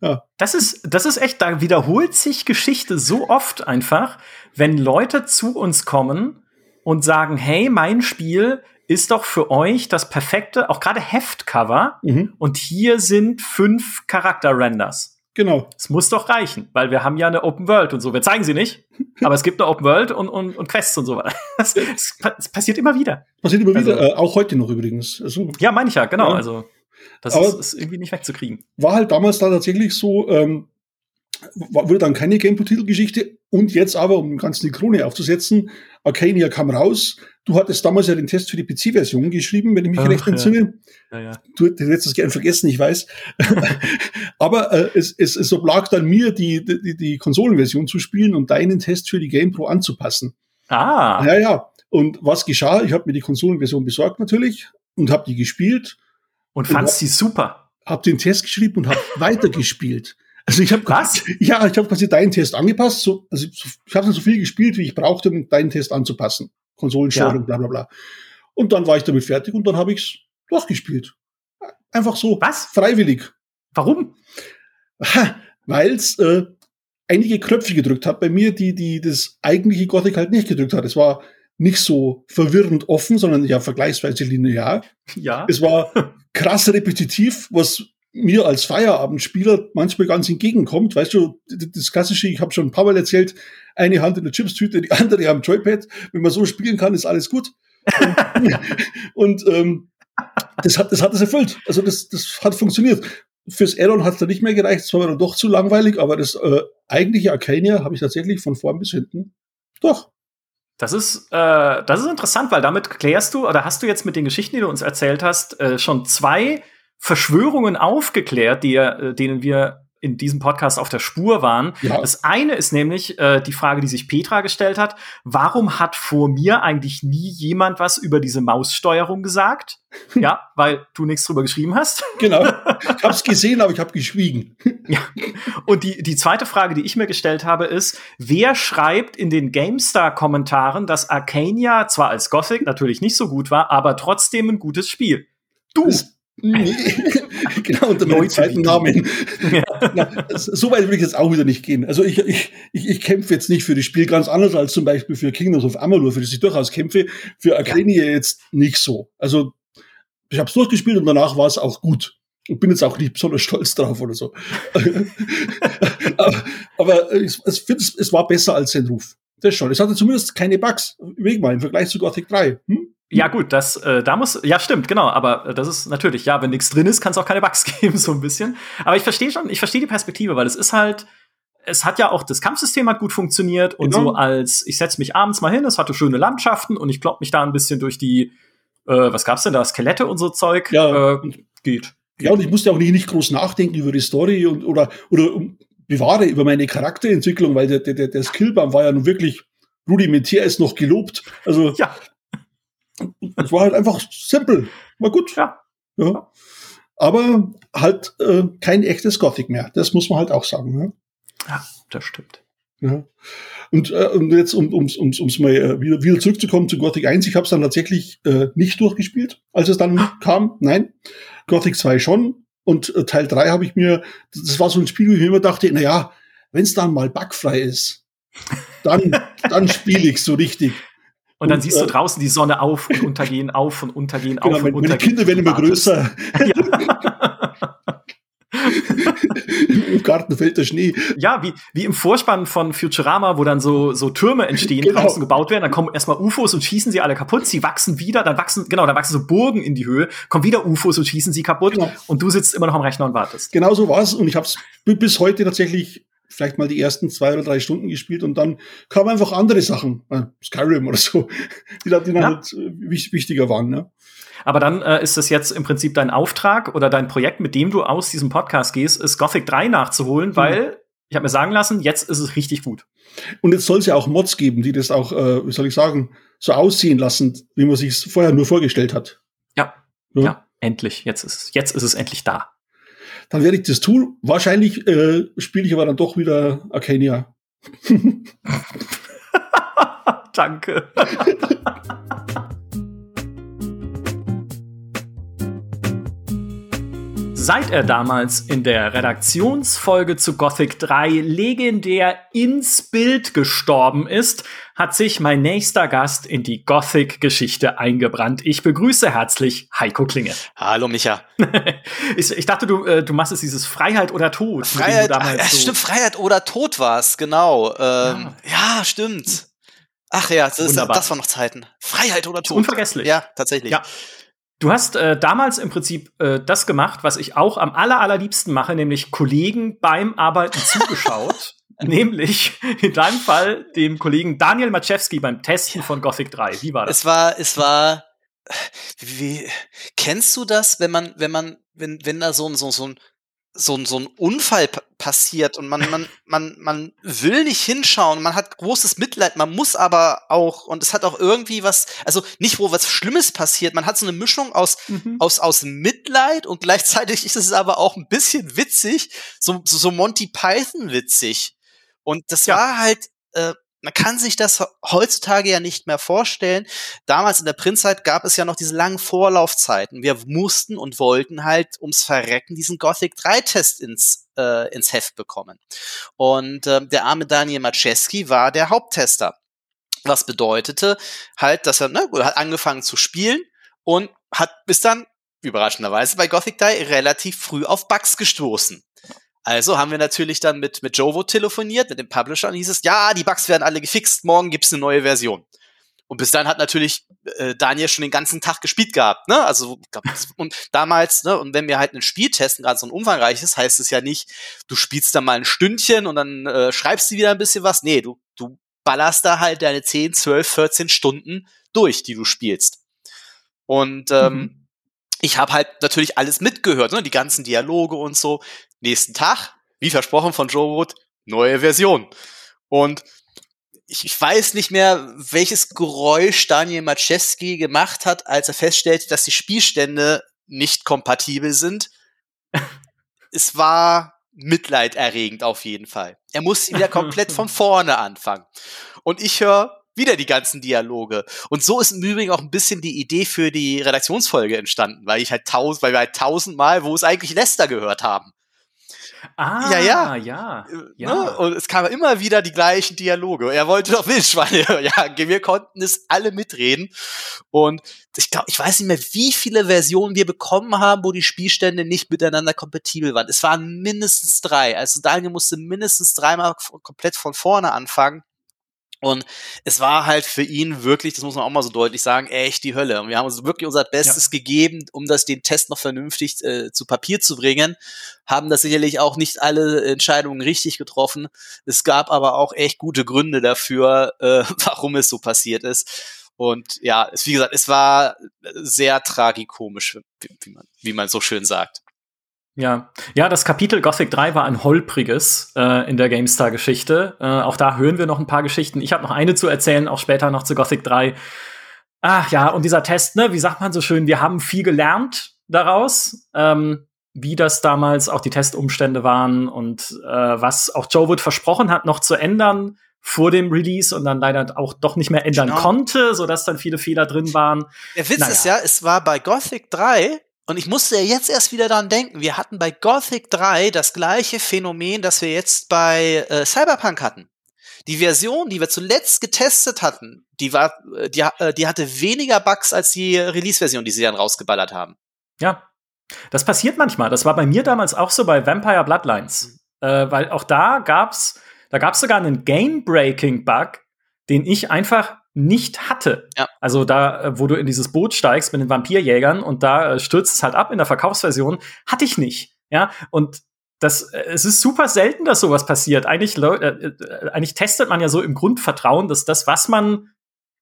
Ja. Das ist, das ist echt, da wiederholt sich Geschichte so oft einfach, wenn Leute zu uns kommen und sagen, hey, mein Spiel ist doch für euch das perfekte, auch gerade Heftcover. Mhm. Und hier sind fünf Charakter-Renders. Genau. Es muss doch reichen, weil wir haben ja eine Open World und so. Wir zeigen sie nicht, <laughs> aber es gibt eine Open World und, und, und Quests und so weiter. <laughs> Das, das, passiert immer wieder. Passiert immer also, wieder, äh, auch heute noch übrigens. Also, ja, meine ich ja, genau. Ja. Also das ist, ist, irgendwie nicht wegzukriegen. War halt damals da tatsächlich so, ähm, wurde dann keine Gamepro-Titelgeschichte und jetzt aber, um ganz die Krone aufzusetzen, Arcania kam raus. Du hattest damals ja den Test für die PC-Version geschrieben, wenn ich mich Ach, recht entsinne. Ja. Ja, ja. Du, du hättest es gern vergessen, ich weiß. <laughs> aber äh, es, es, es oblag dann mir, die, die, die Konsolenversion zu spielen und deinen Test für die GamePro anzupassen. Ah. Ja, ja. Und was geschah? Ich habe mir die Konsolenversion besorgt natürlich und habe die gespielt. Und fandst sie super. Hab den Test geschrieben und habe <laughs> weitergespielt. Also ich habe was? Ja, ich habe quasi deinen Test angepasst. So, also ich habe so viel gespielt, wie ich brauchte, um deinen Test anzupassen. Konsolensteuerung, ja. bla bla bla. Und dann war ich damit fertig und dann habe ich's durchgespielt. Einfach so. Was? Freiwillig. Warum? Weil's äh, einige Knöpfe gedrückt hat bei mir, die, die das eigentliche Gothic halt nicht gedrückt hat. Es war nicht so verwirrend offen, sondern ja vergleichsweise linear. Ja. Es war <laughs> krass repetitiv, was mir als Feierabendspieler manchmal ganz entgegenkommt. Weißt du, das klassische, ich habe schon ein paar Mal erzählt, eine Hand in der Chipstüte, die <laughs> andere am Joypad. Wenn man so spielen kann, ist alles gut. <laughs> und, und ähm, das hat das hat es erfüllt. Also das, das hat funktioniert. Fürs Addon hat es dann nicht mehr gereicht, es war dann doch zu langweilig, aber das äh, eigentliche Arcania habe ich tatsächlich von vorn bis hinten doch. Das ist, äh, das ist interessant, weil damit klärst du, oder hast du jetzt mit den Geschichten, die du uns erzählt hast, äh, schon zwei Verschwörungen aufgeklärt, die, äh, denen wir in diesem Podcast auf der Spur waren. Ja. Das eine ist nämlich äh, die Frage, die sich Petra gestellt hat. Warum hat vor mir eigentlich nie jemand was über diese Maussteuerung gesagt? <laughs> ja, weil du nichts drüber geschrieben hast. genau. <laughs> Ich hab's gesehen, aber ich habe geschwiegen. <laughs> ja. Und die, die zweite Frage, die ich mir gestellt habe, ist, wer schreibt in den GameStar-Kommentaren, dass Arcania zwar als Gothic natürlich nicht so gut war, aber trotzdem ein gutes Spiel? Du. Das Nee. <laughs> genau, unter meinem zweiten Namen. <laughs> Ja. So weit will ich jetzt auch wieder nicht gehen. Also ich, ich, ich, ich kämpfe jetzt nicht für das Spiel ganz anders als zum Beispiel für Kingdoms of Amalur, für das ich durchaus kämpfe. Für Arcania jetzt nicht so. Also ich habe es durchgespielt und danach war es auch gut. Und bin jetzt auch nicht besonders stolz drauf oder so. <laughs> aber, aber ich, ich finde, es, war besser als sein Ruf. Das schon. Es hatte zumindest keine Bugs. Überleg mal, im Vergleich zu Gothic 3. Hm? Ja, gut, das, äh, da muss, ja, stimmt, genau, aber äh, das ist natürlich, ja, wenn nichts drin ist, kann es auch keine Bugs <laughs> geben, so ein bisschen. Aber ich verstehe schon, ich verstehe die Perspektive, weil es ist halt, es hat ja auch, das Kampfsystem hat gut funktioniert und genau. so als, ich setze mich abends mal hin, es hatte schöne Landschaften und ich klopp mich da ein bisschen durch die, äh, was gab's denn da, Skelette und so Zeug, ja. äh, geht. Ja, und ich musste auch nicht, nicht groß nachdenken über die Story und, oder, oder um, bewahre über meine Charakterentwicklung, weil der, der, der Skillbaum war ja nun wirklich rudimentär, ist noch gelobt. Also, ja es war halt einfach simpel. War gut. Ja. ja. Aber halt äh, kein echtes Gothic mehr. Das muss man halt auch sagen. Ne? Ja, das stimmt. Ja. Und, äh, und jetzt, um ums, ums, ums mal äh, wieder, wieder zurückzukommen zu Gothic 1, ich habe es dann tatsächlich äh, nicht durchgespielt, als es dann kam. Nein. Gothic 2 schon. Und äh, Teil 3 habe ich mir, das war so ein Spiel, wo ich mir immer dachte, na ja, wenn es dann mal bugfrei ist, dann, dann spiele ich so richtig. Und dann und, siehst du äh, draußen die Sonne auf und untergehen, auf und untergehen, genau, auf und untergehen. Meine Kinder werden immer größer. <laughs> <laughs> Im Garten fällt der Schnee. Ja, wie, wie im Vorspann von Futurama, wo dann so, so Türme entstehen, genau. draußen gebaut werden, dann kommen erstmal UFOs und schießen sie alle kaputt, sie wachsen wieder, dann wachsen, genau, dann wachsen so Burgen in die Höhe, kommen wieder UFOs und schießen sie kaputt genau. und du sitzt immer noch am Rechner und wartest. Genau so war es und ich habe es bis heute tatsächlich vielleicht mal die ersten zwei oder drei Stunden gespielt und dann kamen einfach andere Sachen, äh, Skyrim oder so, die, dann, ja. halt äh, wichtiger waren. Ne? Aber dann äh, ist es jetzt im Prinzip dein Auftrag oder dein Projekt, mit dem du aus diesem Podcast gehst, ist Gothic 3 nachzuholen, mhm. weil ich habe mir sagen lassen, jetzt ist es richtig gut. Und jetzt soll es ja auch Mods geben, die das auch, äh, wie soll ich sagen, so aussehen lassen, wie man sich es vorher nur vorgestellt hat. Ja. ja. ja. endlich. Jetzt ist, es, jetzt ist es endlich da. Dann werde ich das tun. Wahrscheinlich äh, spiele ich aber dann doch wieder Arcania. <laughs> <laughs> Danke. <laughs> Seit er damals in der Redaktionsfolge zu Gothic 3 legendär ins Bild gestorben ist, hat sich mein nächster Gast in die Gothic-Geschichte eingebrannt. Ich begrüße herzlich Heiko Klinge. <laughs> Hallo Micha. ich, ich, dachte, du, äh, du machst es dieses Freiheit oder Tod. Freiheit, ach, ja, so stimmt, Freiheit oder Tod war es, genau. Ähm, ja. ja. stimmt. Ach ja, das, ist, das waren noch Zeiten. Freiheit oder Tod. Unvergesslich. Ja, tatsächlich. Ja. Du hast äh, damals im Prinzip äh, das gemacht, was ich auch am aller, allerliebsten mache, nämlich Kollegen beim Arbeiten zugeschaut. <laughs> nämlich in deinem Fall dem Kollegen Daniel Maczewski beim Testen von Gothic 3. Wie war das? Es war, es war, wie, kennst du das, wenn man, wenn man, wenn, wenn da so ein, so, so ein so, so ein Unfall passiert und man, man, man, man will nicht hinschauen, man hat großes Mitleid, man muss aber auch, und es hat auch irgendwie was, also nicht, wo was Schlimmes passiert, man hat so eine Mischung aus, mhm. aus, aus Mitleid und gleichzeitig ist es aber auch ein bisschen witzig, so, so Monty Python witzig. Und das ja. war halt, äh, man kann sich das heutzutage ja nicht mehr vorstellen. Damals in der Printzeit gab es ja noch diese langen Vorlaufzeiten. Wir mussten und wollten halt ums Verrecken diesen Gothic 3 Test ins, äh, ins Heft bekommen. Und äh, der arme Daniel Maczewski war der Haupttester. Was bedeutete halt, dass er ne, hat angefangen zu spielen und hat bis dann überraschenderweise bei Gothic 3 relativ früh auf Bugs gestoßen. Also haben wir natürlich dann mit, mit Jovo telefoniert, mit dem Publisher, und hieß es, ja, die Bugs werden alle gefixt, morgen gibt's eine neue Version. Und bis dann hat natürlich äh, Daniel schon den ganzen Tag gespielt gehabt, ne? Also und damals, ne, und wenn wir halt ein Spiel testen, gerade so ein umfangreiches, heißt es ja nicht, du spielst da mal ein Stündchen und dann äh, schreibst du wieder ein bisschen was. Nee, du, du ballerst da halt deine 10, 12, 14 Stunden durch, die du spielst. Und ähm, mhm. ich habe halt natürlich alles mitgehört, ne? die ganzen Dialoge und so. Nächsten Tag, wie versprochen von Joe Wood, neue Version. Und ich, ich weiß nicht mehr, welches Geräusch Daniel Maczewski gemacht hat, als er feststellte, dass die Spielstände nicht kompatibel sind. <laughs> es war mitleiderregend auf jeden Fall. Er musste wieder komplett von <laughs> vorne anfangen. Und ich höre wieder die ganzen Dialoge. Und so ist im Übrigen auch ein bisschen die Idee für die Redaktionsfolge entstanden, weil ich halt tausend, weil wir halt tausendmal, wo es eigentlich Lester gehört haben. Ah, ja, ja. ja, äh, ja. Ne? Und es kamen immer wieder die gleichen Dialoge. Er wollte doch Wildschweine. <laughs> ja, wir konnten es alle mitreden. Und ich glaube, ich weiß nicht mehr, wie viele Versionen wir bekommen haben, wo die Spielstände nicht miteinander kompatibel waren. Es waren mindestens drei. Also Daniel musste mindestens dreimal komplett von vorne anfangen. Und es war halt für ihn wirklich, das muss man auch mal so deutlich sagen, echt die Hölle. Und wir haben uns wirklich unser Bestes ja. gegeben, um das den Test noch vernünftig äh, zu Papier zu bringen. Haben das sicherlich auch nicht alle Entscheidungen richtig getroffen. Es gab aber auch echt gute Gründe dafür, äh, <laughs> warum es so passiert ist. Und ja, es, wie gesagt, es war sehr tragikomisch, wie man, wie man so schön sagt. Ja, ja, das Kapitel Gothic 3 war ein holpriges äh, in der GameStar-Geschichte. Äh, auch da hören wir noch ein paar Geschichten. Ich habe noch eine zu erzählen, auch später noch zu Gothic 3. Ach ja, und dieser Test, ne, wie sagt man so schön, wir haben viel gelernt daraus, ähm, wie das damals auch die Testumstände waren und äh, was auch Joe Wood versprochen hat, noch zu ändern vor dem Release und dann leider auch doch nicht mehr ändern genau. konnte, sodass dann viele Fehler drin waren. Der Witz naja. ist ja, es war bei Gothic 3 Und ich musste ja jetzt erst wieder daran denken, wir hatten bei Gothic 3 das gleiche Phänomen, das wir jetzt bei äh, Cyberpunk hatten. Die Version, die wir zuletzt getestet hatten, die war, äh, die, äh, die hatte weniger Bugs als die Release-Version, die sie dann rausgeballert haben. Ja, das passiert manchmal. Das war bei mir damals auch so bei Vampire Bloodlines. Mhm. Äh, weil auch da gab's, da gab's sogar einen Game-Breaking-Bug, den ich einfach nicht hatte. Ja. Also da, äh, wo du in dieses Boot steigst mit den Vampirjägern und da äh, stürzt es halt ab in der Verkaufsversion, hatte ich nicht. Ja, und das, äh, es ist super selten, dass sowas passiert. Eigentlich, äh, eigentlich testet man ja so im Grundvertrauen, dass das, was man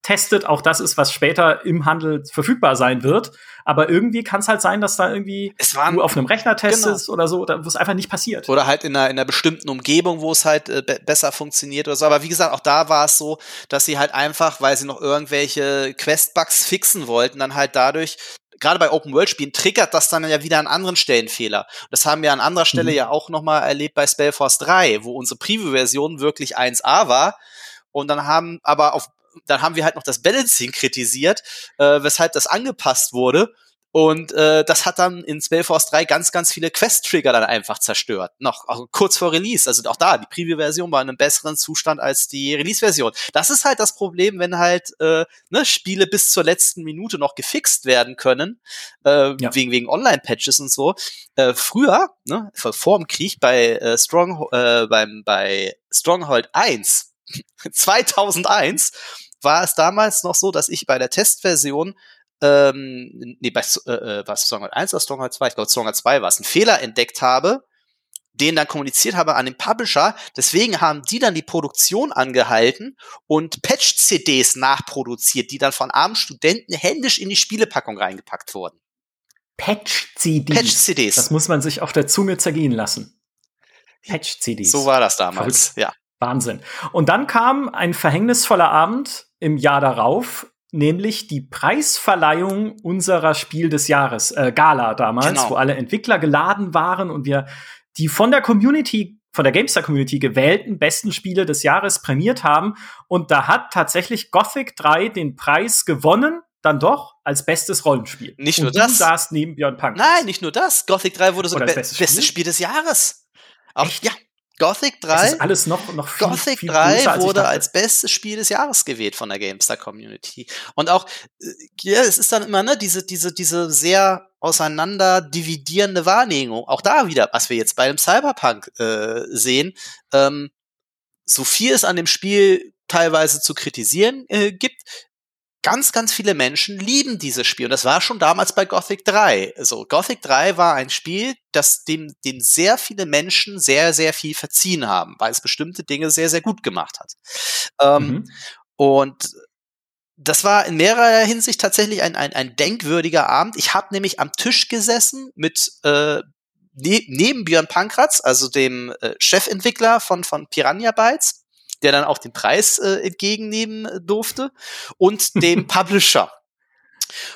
testet, auch das ist, was später im Handel verfügbar sein wird. Aber irgendwie kann es halt sein, dass da irgendwie waren, du auf einem Rechner testest genau. oder so, wo es einfach nicht passiert. Oder halt in einer, in einer bestimmten Umgebung, wo es halt äh, be besser funktioniert oder so. Aber wie gesagt, auch da war es so, dass sie halt einfach, weil sie noch irgendwelche Quest-Bugs fixen wollten, dann halt dadurch gerade bei Open-World-Spielen triggert das dann ja wieder an anderen Stellen Fehler. Das haben wir an anderer Stelle mhm. ja auch nochmal erlebt bei Spellforce 3, wo unsere Preview-Version wirklich 1A war. Und dann haben aber auf dann haben wir halt noch das Balancing kritisiert, äh, weshalb das angepasst wurde. Und äh, das hat dann in Spellforce 3 ganz, ganz viele Quest-Trigger dann einfach zerstört. Noch also kurz vor Release. Also auch da, die Preview-Version war in einem besseren Zustand als die Release-Version. Das ist halt das Problem, wenn halt äh, ne, Spiele bis zur letzten Minute noch gefixt werden können, äh, ja. wegen, wegen Online-Patches und so. Äh, früher, ne, vor dem Krieg bei äh, Strong, äh, beim, bei Stronghold 1 <laughs> 2001 war es damals noch so, dass ich bei der Testversion ähm, nee, bei äh, äh was Stronghold 1 oder Stronghold 2, ich glaube Stronghold 2 war es, einen Fehler entdeckt habe, den dann kommuniziert habe an den Publisher. Deswegen haben die dann die Produktion angehalten und Patch-CDs nachproduziert, die dann von armen Studenten händisch in die Spielepackung reingepackt wurden. Patch-CDs. Patch-CDs. Das muss man sich auf der Zunge zergehen lassen. Patch-CDs. So war das damals, Verrückt. ja. Wahnsinn. Und dann kam ein verhängnisvoller Abend im Jahr darauf, nämlich die Preisverleihung unserer Spiel des Jahres, äh, Gala damals, genau. wo alle Entwickler geladen waren und wir die von der Community von der GameStar Community gewählten besten Spiele des Jahres prämiert haben. Und da hat tatsächlich Gothic 3 den Preis gewonnen, dann doch als bestes Rollenspiel. Nicht nur und das. Du saßt neben Björn Punk. Nein, nicht nur das. Gothic 3 wurde so be bestes, bestes Spiel? des Jahres. Auch, Echt? ja, Gothic 3. Das ist alles noch, noch viel, Gothic viel 3 als wurde als bestes Spiel des Jahres gewählt von der GameStar Community. Und auch, äh, ja, es ist dann immer, ne, diese, diese, diese sehr auseinander dividierende Wahrnehmung. Auch da wieder, was wir jetzt bei dem Cyberpunk äh, sehen, ähm, so viel es an dem Spiel teilweise zu kritisieren äh, gibt, ganz, ganz viele Menschen lieben dieses Spiel. Und das war schon damals bei Gothic 3. Also Gothic 3 war ein Spiel, das dem, dem sehr viele Menschen sehr, sehr viel verziehen haben, weil es bestimmte Dinge sehr, sehr gut gemacht hat. Ähm, mhm. Und das war in mehrerer Hinsicht tatsächlich ein, ein, ein denkwürdiger Abend. Ich habe nämlich am Tisch gesessen mit äh, ne neben Björn Pankratz, also dem äh, Chefentwickler von, von Piranha Bytes der dann auch den Preis äh, entgegennehmen äh, durfte, und dem <laughs> Publisher.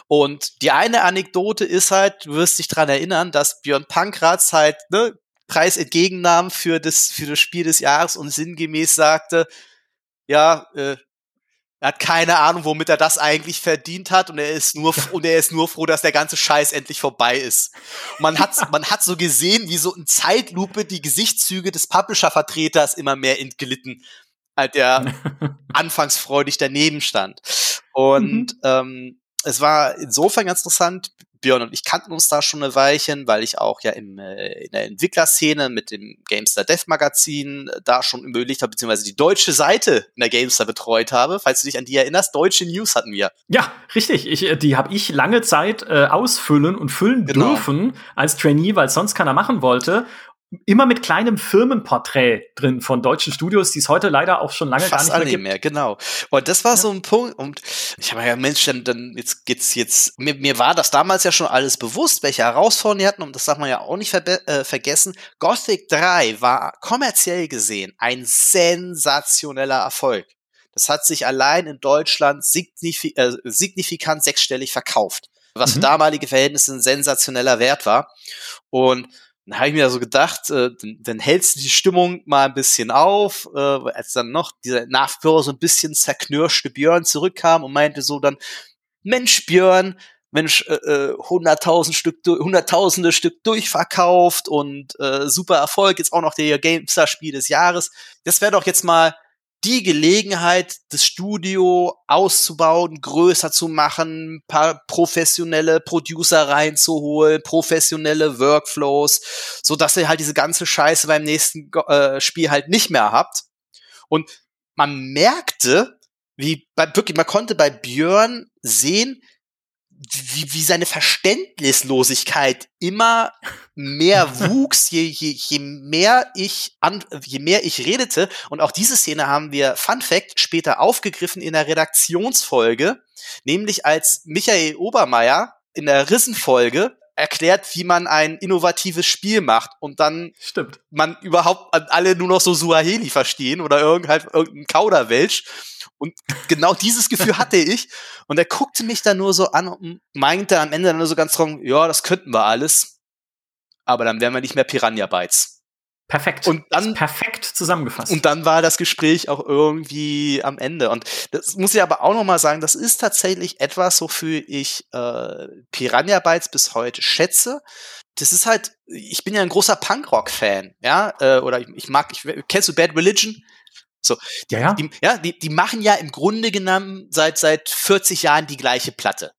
Und die eine Anekdote ist halt, du wirst dich dran erinnern, dass Björn Pankratz halt ne, Preis entgegennahm für das, für das Spiel des Jahres und sinngemäß sagte, ja, äh, er hat keine Ahnung, womit er das eigentlich verdient hat und er ist nur und er ist nur froh, dass der ganze Scheiß endlich vorbei ist. Und man hat <laughs> man hat so gesehen, wie so in Zeitlupe die Gesichtszüge des Publisher Vertreters immer mehr entglitten der <laughs> anfangs freudig daneben stand. Und mhm. ähm, es war insofern ganz interessant. Björn und ich kannten uns da schon eine Weilchen, weil ich auch ja im, äh, in der Entwicklerszene mit dem Gamestar Dev Magazin äh, da schon überlegt habe, beziehungsweise die deutsche Seite in der Gamestar betreut habe. Falls du dich an die erinnerst, deutsche News hatten wir. Ja, richtig. Ich, äh, die habe ich lange Zeit äh, ausfüllen und füllen genau. dürfen als Trainee, weil sonst keiner machen wollte immer mit kleinem Firmenporträt drin von deutschen Studios, die es heute leider auch schon lange Fast gar nicht mehr, mehr gibt. Genau. Und das war ja. so ein Punkt. Und ich habe ja, Mensch, dann, dann jetzt geht's jetzt. Mir, mir war das damals ja schon alles bewusst, welche Herausforderungen die hatten. Und das darf man ja auch nicht ver äh, vergessen. Gothic 3 war kommerziell gesehen ein sensationeller Erfolg. Das hat sich allein in Deutschland signifi äh, signifikant sechsstellig verkauft, was mhm. für damalige Verhältnisse ein sensationeller Wert war. Und dann habe ich mir so gedacht, äh, dann, dann hältst du die Stimmung mal ein bisschen auf, äh, als dann noch dieser Nachführer so ein bisschen zerknirschte Björn zurückkam und meinte so dann, Mensch Björn, Mensch, äh, äh hunderttausend Stück, hunderttausende Stück durchverkauft und äh, super Erfolg, jetzt auch noch der GameStar-Spiel des Jahres. Das wäre doch jetzt mal die Gelegenheit, das Studio auszubauen, größer zu machen, paar professionelle Producer reinzuholen, professionelle Workflows, so dass ihr halt diese ganze Scheiße beim nächsten äh, Spiel halt nicht mehr habt. Und man merkte, wie bei, wirklich, man konnte bei Björn sehen, wie, wie seine Verständnislosigkeit immer mehr <laughs> wuchs, je, je, je mehr ich an, je mehr ich redete. Und auch diese Szene haben wir, Fun Fact, später aufgegriffen in der Redaktionsfolge, nämlich als Michael Obermeier in der Rissenfolge erklärt, wie man ein innovatives Spiel macht und dann Stimmt. man überhaupt alle nur noch so Suaheli verstehen oder irgend halt irgendein Kauderwelsch und genau dieses Gefühl <laughs> hatte ich. Und er guckte mich dann nur so an und meinte am Ende dann nur so ganz trocken, ja, das könnten wir alles. Aber dann wären wir nicht mehr Piranha Bytes. Perfekt. Und dann perfekt zusammengefasst. Und dann war das Gespräch auch irgendwie am Ende. Und das muss ich aber auch noch mal sagen, das ist tatsächlich etwas, wofür ich äh, Piranha Bytes bis heute schätze. Das ist halt, ich bin ja ein großer Punkrock-Fan, ja, äh, oder ich, ich mag, ich, kennst du Bad Religion? So, die, ja, ja. Die, ja die, die machen ja im Grunde genommen seit, seit 40 Jahren die gleiche Platte.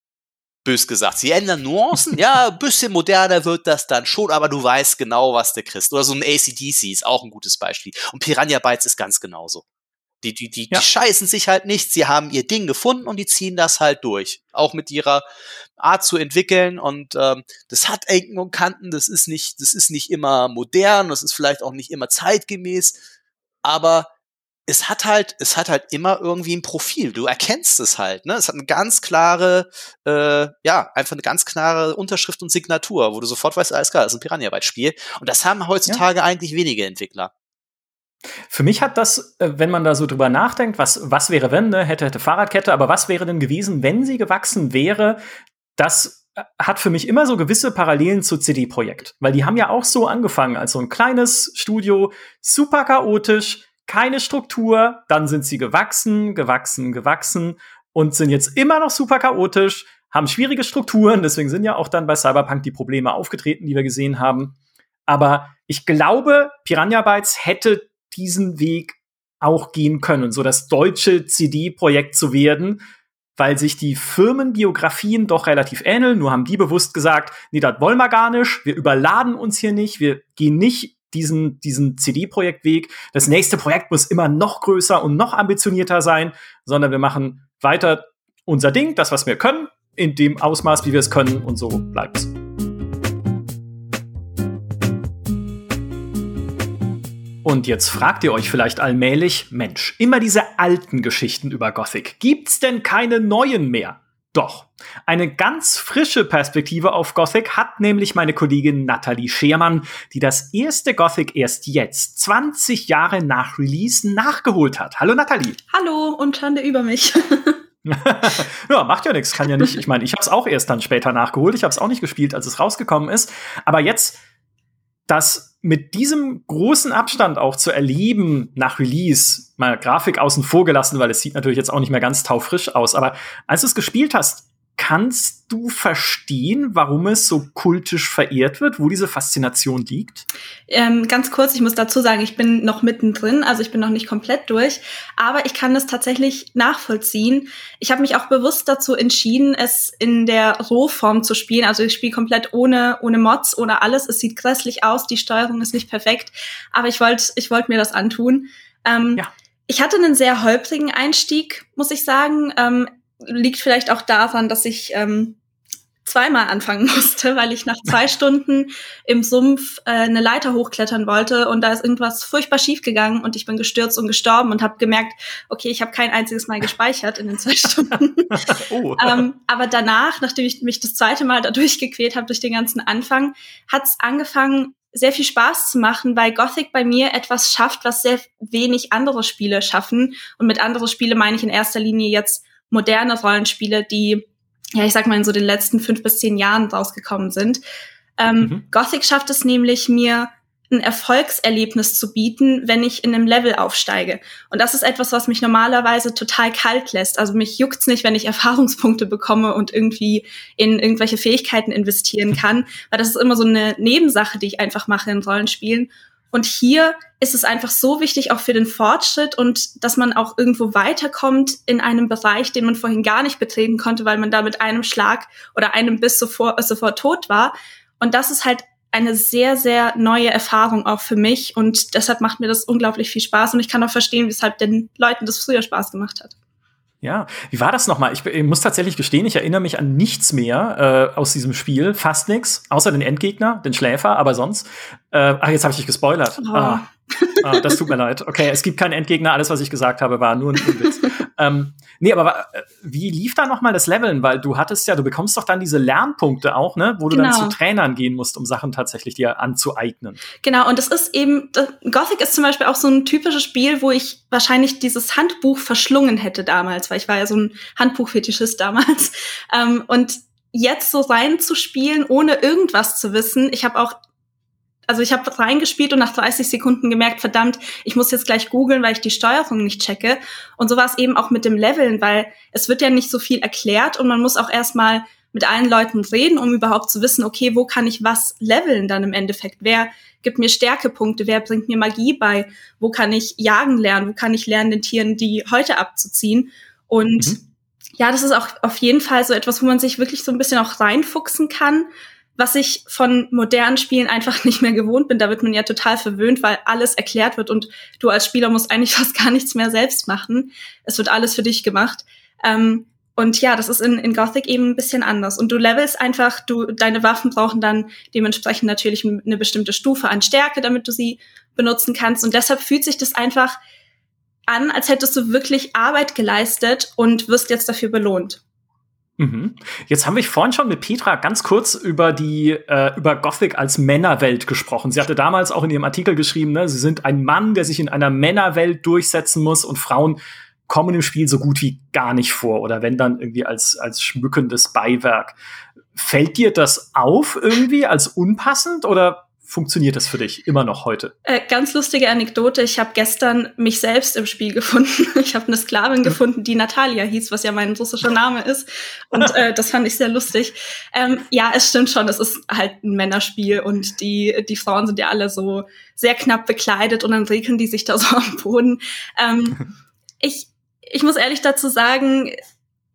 Bös gesagt. Sie ändern Nuancen, ja, ein bisschen moderner wird das dann schon, aber du weißt genau, was du kriegst. Oder so ein ACDC ist auch ein gutes Beispiel. Und Piranha Bytes ist ganz genauso. Die, die, die, ja. die scheißen sich halt nicht, sie haben ihr Ding gefunden und die ziehen das halt durch. Auch mit ihrer Art zu entwickeln. Und ähm, das hat Ecken und Kanten, das ist nicht, das ist nicht immer modern, das ist vielleicht auch nicht immer zeitgemäß, aber es hat halt, es hat halt immer irgendwie ein Profil. Du erkennst es halt, ne? Es hat eine ganz klare, äh, ja, einfach eine ganz klare Unterschrift und Signatur, wo du sofort weißt, alles klar, das ist ein Piranha-Byte-Spiel. Und das haben heutzutage ja. eigentlich wenige Entwickler. Für mich hat das, äh, wenn man da so drüber nachdenkt, was, was wäre, wenn, ne, hätte, hätte Fahrradkette, aber was wäre denn gewesen, wenn sie gewachsen wäre, das äh, hat für mich immer so gewisse Parallelen zu CD-Projekt. Weil die haben ja auch so angefangen als so ein kleines Studio, super chaotisch, keine Struktur, dann sind sie gewachsen, gewachsen, gewachsen und sind jetzt immer noch super chaotisch, haben schwierige Strukturen, deswegen sind ja auch dann bei Cyberpunk die Probleme aufgetreten, die wir gesehen haben. Aber ich glaube, Piranha Bytes hätte diesen Weg auch gehen können, so das deutsche CD-Projekt zu werden, weil sich die Firmenbiografien doch relativ ähneln. Nur haben die bewusst gesagt, nee, das wollen wir gar nicht. Wir überladen uns hier nicht. Wir gehen nicht diesen, diesen CD-Projektweg. Das nächste Projekt muss immer noch größer und noch ambitionierter sein, sondern wir machen weiter unser Ding, das, was wir können, in dem Ausmaß, wie wir es können, und so bleibt es. Und jetzt fragt ihr euch vielleicht allmählich, Mensch, immer diese alten Geschichten über Gothic. Gibt's denn keine neuen mehr? Doch. Eine ganz frische Perspektive auf Gothic hat nämlich meine Kollegin Nathalie Schermann, die das erste Gothic erst jetzt, 20 Jahre nach Release, nachgeholt hat. Hallo Nathalie. Hallo und Schande über mich. <laughs> <laughs> ja, macht ja nichts, kann ja nicht. Ich meine, ich habe es auch erst dann später nachgeholt. Ich habe es auch nicht gespielt, als es rausgekommen ist. Aber jetzt das mit diesem großen Abstand auch zu erleben nach Release, mal Grafik außen vor gelassen, weil es sieht natürlich jetzt auch nicht mehr ganz taufrisch aus, aber als du es gespielt hast, Kannst du verstehen, warum es so kultisch verehrt wird, wo diese Faszination liegt? Ähm, ganz kurz, ich muss dazu sagen, ich bin noch mittendrin, also ich bin noch nicht komplett durch, aber ich kann es tatsächlich nachvollziehen. Ich habe mich auch bewusst dazu entschieden, es in der Rohform zu spielen. Also ich spiele komplett ohne, ohne Mods, ohne alles. Es sieht grässlich aus, die Steuerung ist nicht perfekt, aber ich wollte ich wollt mir das antun. Ähm, ja. Ich hatte einen sehr holprigen Einstieg, muss ich sagen. Ähm, liegt vielleicht auch daran, dass ich ähm, zweimal anfangen <laughs> musste, weil ich nach zwei Stunden im Sumpf äh, eine Leiter hochklettern wollte und da ist irgendwas furchtbar schief gegangen und ich bin gestürzt und gestorben und habe gemerkt, okay, ich habe kein einziges Mal gespeichert in den zwei <laughs> Stunden. oh. ähm, aber danach, nachdem ich mich das zweite Mal da durchgequält habe durch den ganzen Anfang, hat's angefangen, sehr viel Spaß zu machen, weil Gothic bei mir etwas schafft, was sehr wenig andere Spiele schaffen. Und mit andere Spiele meine ich in erster Linie jetzt moderne Rollenspiele, die, ja, ich sag mal, in so den letzten fünf bis zehn Jahren rausgekommen sind. Ähm, mhm. Gothic schafft es nämlich, mir ein Erfolgserlebnis zu bieten, wenn ich in einem Level aufsteige. Und das ist etwas, was mich normalerweise total kalt lässt. Also mich juckt's nicht, wenn ich <laughs> Erfahrungspunkte bekomme und irgendwie in irgendwelche Fähigkeiten investieren <laughs> kann, weil das ist immer so eine Nebensache, die ich einfach mache in Rollenspielen. Und hier ist es einfach so wichtig, auch für den Fortschritt und dass man auch irgendwo weiterkommt in einem Bereich, den man vorhin gar nicht betreten konnte, weil man da mit einem Schlag oder einem Biss sofort, sofort tot war. Und das ist halt eine sehr, sehr neue Erfahrung auch für mich und deshalb macht mir das unglaublich viel Spaß und ich kann auch verstehen, weshalb den Leuten das früher Spaß gemacht hat. Ja, wie war das nochmal? Ich, ich muss tatsächlich gestehen, ich erinnere mich an nichts mehr äh, aus diesem Spiel, fast nichts, außer den Endgegner, den Schläfer, aber sonst. Äh, ach, jetzt habe ich dich gespoilert. Oh. Ah. ah, das tut mir leid. Okay, es gibt keinen Endgegner, alles, was ich gesagt habe, war nur ein Witz. <laughs> ähm, Nee, aber äh, wie lief da nochmal das Leveln? Weil du hattest ja, du bekommst doch dann diese Lernpunkte auch, ne? Wo du genau. dann zu Trainern gehen musst, um Sachen tatsächlich dir anzueignen. Genau, und es ist eben, Gothic ist zum Beispiel auch so ein typisches Spiel, wo ich wahrscheinlich dieses Handbuch verschlungen hätte damals, weil ich war ja so ein Handbuchfetischist damals. <laughs> Ähm, und jetzt so reinzuspielen, ohne irgendwas zu wissen. Ich habe auch also ich habe reingespielt und nach 30 Sekunden gemerkt, verdammt, ich muss jetzt gleich googeln, weil ich die Steuerung nicht checke. Und so war es eben auch mit dem Leveln, weil es wird ja nicht so viel erklärt und man muss auch erstmal mit allen Leuten reden, um überhaupt zu wissen, okay, wo kann ich was leveln dann im Endeffekt? Wer gibt mir Stärkepunkte? Wer bringt mir Magie bei? Wo kann ich jagen lernen? Wo kann ich lernen, den Tieren die Häute abzuziehen? Und mhm. ja, das ist auch auf jeden Fall so etwas, wo man sich wirklich so ein bisschen auch reinfuchsen kann was ich von modernen Spielen einfach <laughs> nicht mehr gewohnt bin. Da wird man ja total verwöhnt, weil alles erklärt wird und du als Spieler musst eigentlich <laughs> fast gar nichts mehr selbst machen. Es wird alles für dich gemacht. Ähm, und ja, das ist in, in Gothic eben ein bisschen anders. Und du levelst einfach, du, deine Waffen brauchen dann dementsprechend natürlich eine bestimmte Stufe an Stärke, damit du sie benutzen kannst. Und deshalb fühlt sich das einfach an, als hättest du wirklich Arbeit geleistet und wirst jetzt dafür belohnt. Mhm. Jetzt haben wir vorhin schon mit Petra ganz kurz über die äh, über Gothic als Männerwelt gesprochen. Sie hatte damals auch in ihrem Artikel geschrieben, ne, sie sind ein Mann, der sich in einer Männerwelt durchsetzen muss und Frauen kommen im Spiel so gut wie gar nicht vor oder wenn dann irgendwie als als schmückendes Beiwerk. Fällt dir das auf irgendwie als unpassend oder funktioniert das für dich immer noch heute? Äh, ganz lustige Anekdote. Ich habe gestern mich selbst im Spiel <laughs> gefunden. Ich habe eine Sklavin gefunden, die Natalia hieß, was ja mein russischer Name ist. Und äh, das fand ich sehr lustig. Ähm, ja, es stimmt schon. Es ist halt ein Männerspiel und die, die Frauen sind ja alle so sehr knapp bekleidet und dann regeln die sich da so am Boden. Ähm, <laughs> ich, ich muss ehrlich dazu sagen,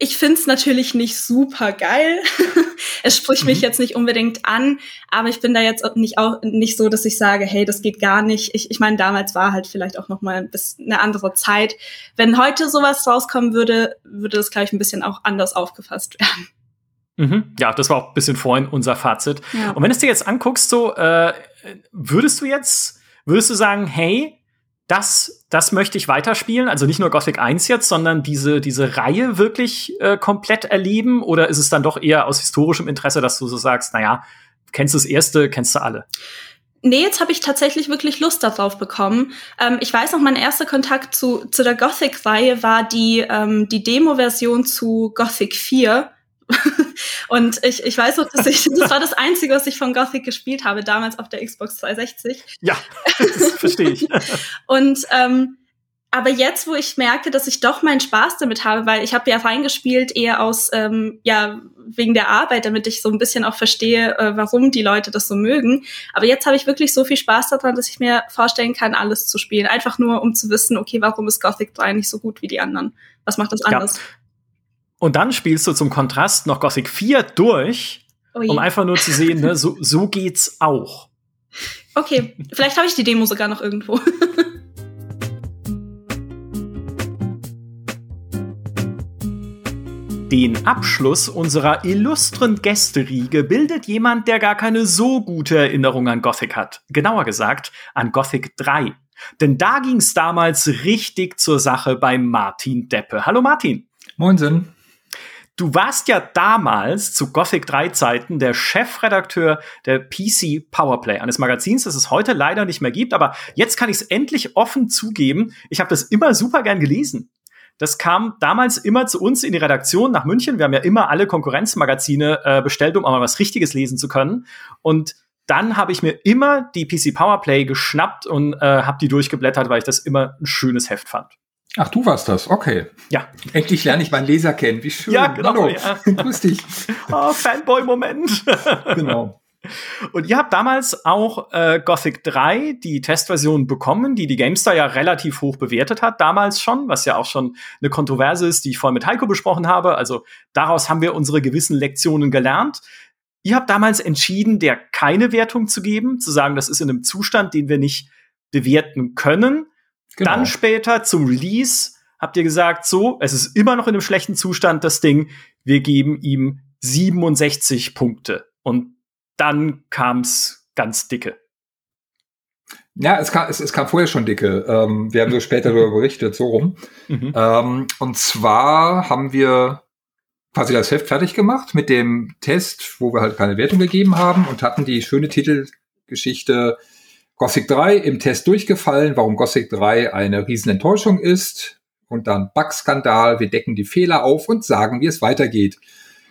ich find's natürlich nicht super geil. <laughs> es spricht mhm. mich jetzt nicht unbedingt an, aber ich bin da jetzt nicht auch nicht so, dass ich sage, hey, das geht gar nicht. Ich, ich meine, damals war halt vielleicht auch noch mal ein bisschen eine andere Zeit. Wenn heute sowas rauskommen würde, würde das gleich ein bisschen auch anders aufgefasst werden. Mhm. Ja, das war auch ein bisschen vorhin unser Fazit. Ja. Und wenn du es dir jetzt anguckst, so äh, würdest du jetzt, würdest du sagen, hey, das, das möchte ich weiterspielen. Also nicht nur Gothic 1 jetzt, sondern diese, diese Reihe wirklich äh, komplett erleben? Oder ist es dann doch eher aus historischem Interesse, dass du so sagst, naja, kennst du das erste, kennst du alle? Nee, jetzt habe ich tatsächlich wirklich Lust darauf bekommen. Ähm, ich weiß noch, mein erster Kontakt zu, zu der Gothic-Reihe war die, ähm, die Demo-Version zu Gothic 4 <laughs> und ich, ich weiß auch, dass ich, das war das Einzige, was ich von Gothic gespielt habe, damals auf der Xbox 360. Ja, das verstehe ich. <laughs> und ähm, aber jetzt, wo ich merke, dass ich doch meinen Spaß damit habe, weil ich habe ja reingespielt eher aus, ähm, ja, wegen der Arbeit, damit ich so ein bisschen auch verstehe, äh, warum die Leute das so mögen. Aber jetzt habe ich wirklich so viel Spaß daran, dass ich mir vorstellen kann, alles zu spielen. Einfach nur, um zu wissen, okay, warum ist Gothic 3 nicht so gut wie die anderen? Was macht das anders? Ja. Und dann spielst du zum Kontrast noch Gothic 4 durch, Ui. um einfach nur zu sehen, ne, so, so geht's auch. Okay, vielleicht habe ich die Demo sogar noch irgendwo. Den Abschluss unserer illustren Gästeriege bildet jemand, der gar keine so gute Erinnerung an Gothic hat. Genauer gesagt an Gothic 3. Denn da ging's damals richtig zur Sache bei Martin Deppe. Hallo Martin. Moinsen. Du warst ja damals zu Gothic 3 Zeiten der Chefredakteur der PC Powerplay, eines Magazins, das es heute leider nicht mehr gibt, aber jetzt kann ich es endlich offen zugeben. Ich habe das immer super gern gelesen. Das kam damals immer zu uns in die Redaktion nach München. Wir haben ja immer alle Konkurrenzmagazine äh, bestellt, um mal was Richtiges lesen zu können. Und dann habe ich mir immer die PC Powerplay geschnappt und äh, habe die durchgeblättert, weil ich das immer ein schönes Heft fand. Ach, du warst das, okay. Ja. Endlich lerne ich meinen Leser kennen, wie schön. Ja, genau. Hallo. Ja. <laughs> Grüß dich. <laughs> Oh, Fanboy-Moment. <laughs> Genau. Und ihr habt damals auch äh, Gothic 3, die Testversion bekommen, die die GameStar ja relativ hoch bewertet hat, damals schon, was ja auch schon eine Kontroverse ist, die ich vorhin mit Heiko besprochen habe. Also daraus haben wir unsere gewissen Lektionen gelernt. Ihr habt damals entschieden, der keine Wertung zu geben, zu sagen, das ist in einem Zustand, den wir nicht bewerten können. Genau. Dann später zum Release habt ihr gesagt, so, es ist immer noch in einem schlechten Zustand, das Ding. Wir geben ihm 67 Punkte. Und dann kam's ganz dicke. Ja, es kam, es, es kam vorher schon dicke. Ähm, wir haben so <laughs> später darüber berichtet, so rum. Mhm. Ähm, und zwar haben wir quasi das Heft fertig gemacht mit dem Test, wo wir halt keine Wertung gegeben haben und hatten die schöne Titelgeschichte Gothic 3 im Test durchgefallen, warum Gothic 3 eine Riesenenttäuschung ist und dann Bugskandal, wir decken die Fehler auf und sagen, wie es weitergeht.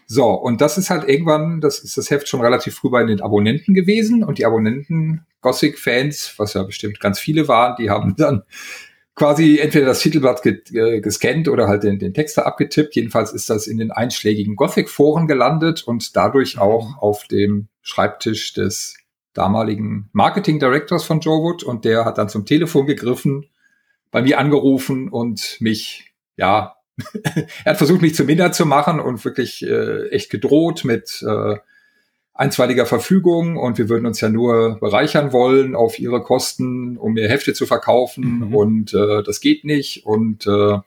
So, und das ist halt irgendwann, das ist das Heft schon relativ früh bei den Abonnenten gewesen und die Abonnenten, Gothic-Fans, was ja bestimmt ganz viele waren, die haben dann quasi entweder das Titelblatt äh, gescannt oder halt den, den Text da abgetippt. Jedenfalls ist das in den einschlägigen Gothic-Foren gelandet und dadurch auch auf dem Schreibtisch des damaligen Marketing Directors von Joe Wood und der hat dann zum Telefon gegriffen, bei mir angerufen und mich, ja, <laughs> er hat versucht, mich zu minder zu machen und wirklich äh, echt gedroht mit äh, einstweiliger Verfügung und wir würden uns ja nur bereichern wollen auf ihre Kosten, um mehr Hefte zu verkaufen Mhm. und äh, das geht nicht und äh,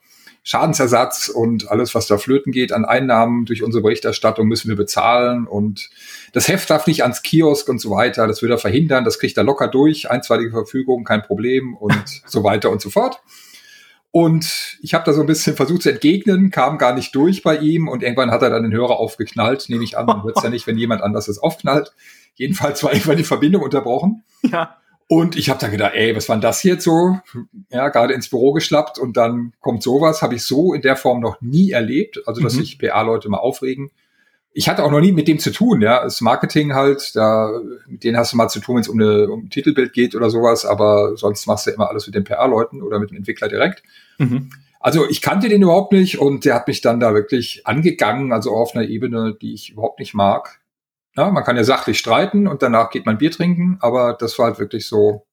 Schadensersatz und alles, was da flöten geht an Einnahmen durch unsere Berichterstattung müssen wir bezahlen und das Heft darf nicht ans Kiosk und so weiter, das will er verhindern, das kriegt er locker durch, einstweilige Verfügung, kein Problem und <laughs> so weiter und so fort. Und ich habe da so ein bisschen versucht zu entgegnen, kam gar nicht durch bei ihm und irgendwann hat er dann den Hörer aufgeknallt, nehme ich an, man wird's ja <laughs> nicht, wenn jemand anders es aufknallt. Jedenfalls war irgendwann die Verbindung unterbrochen. Ja. Und ich habe dann gedacht, ey, was war denn das jetzt so? Ja, gerade ins Büro geschlappt und dann kommt sowas, habe ich so in der Form noch nie erlebt, also dass Mhm. sich PA-Leute mal aufregen. Ich hatte auch noch nie mit dem zu tun, ja, das Marketing halt, da mit denen hast du mal zu tun, wenn es um, eine, um ein Titelbild geht oder sowas, aber sonst machst du immer alles mit den PA-Leuten oder mit dem Entwickler direkt. Mhm. Also ich kannte den überhaupt nicht und der hat mich dann da wirklich angegangen, also auf einer Ebene, die ich überhaupt nicht mag. Ja, man kann ja sachlich streiten und danach geht man Bier trinken, aber das war halt wirklich so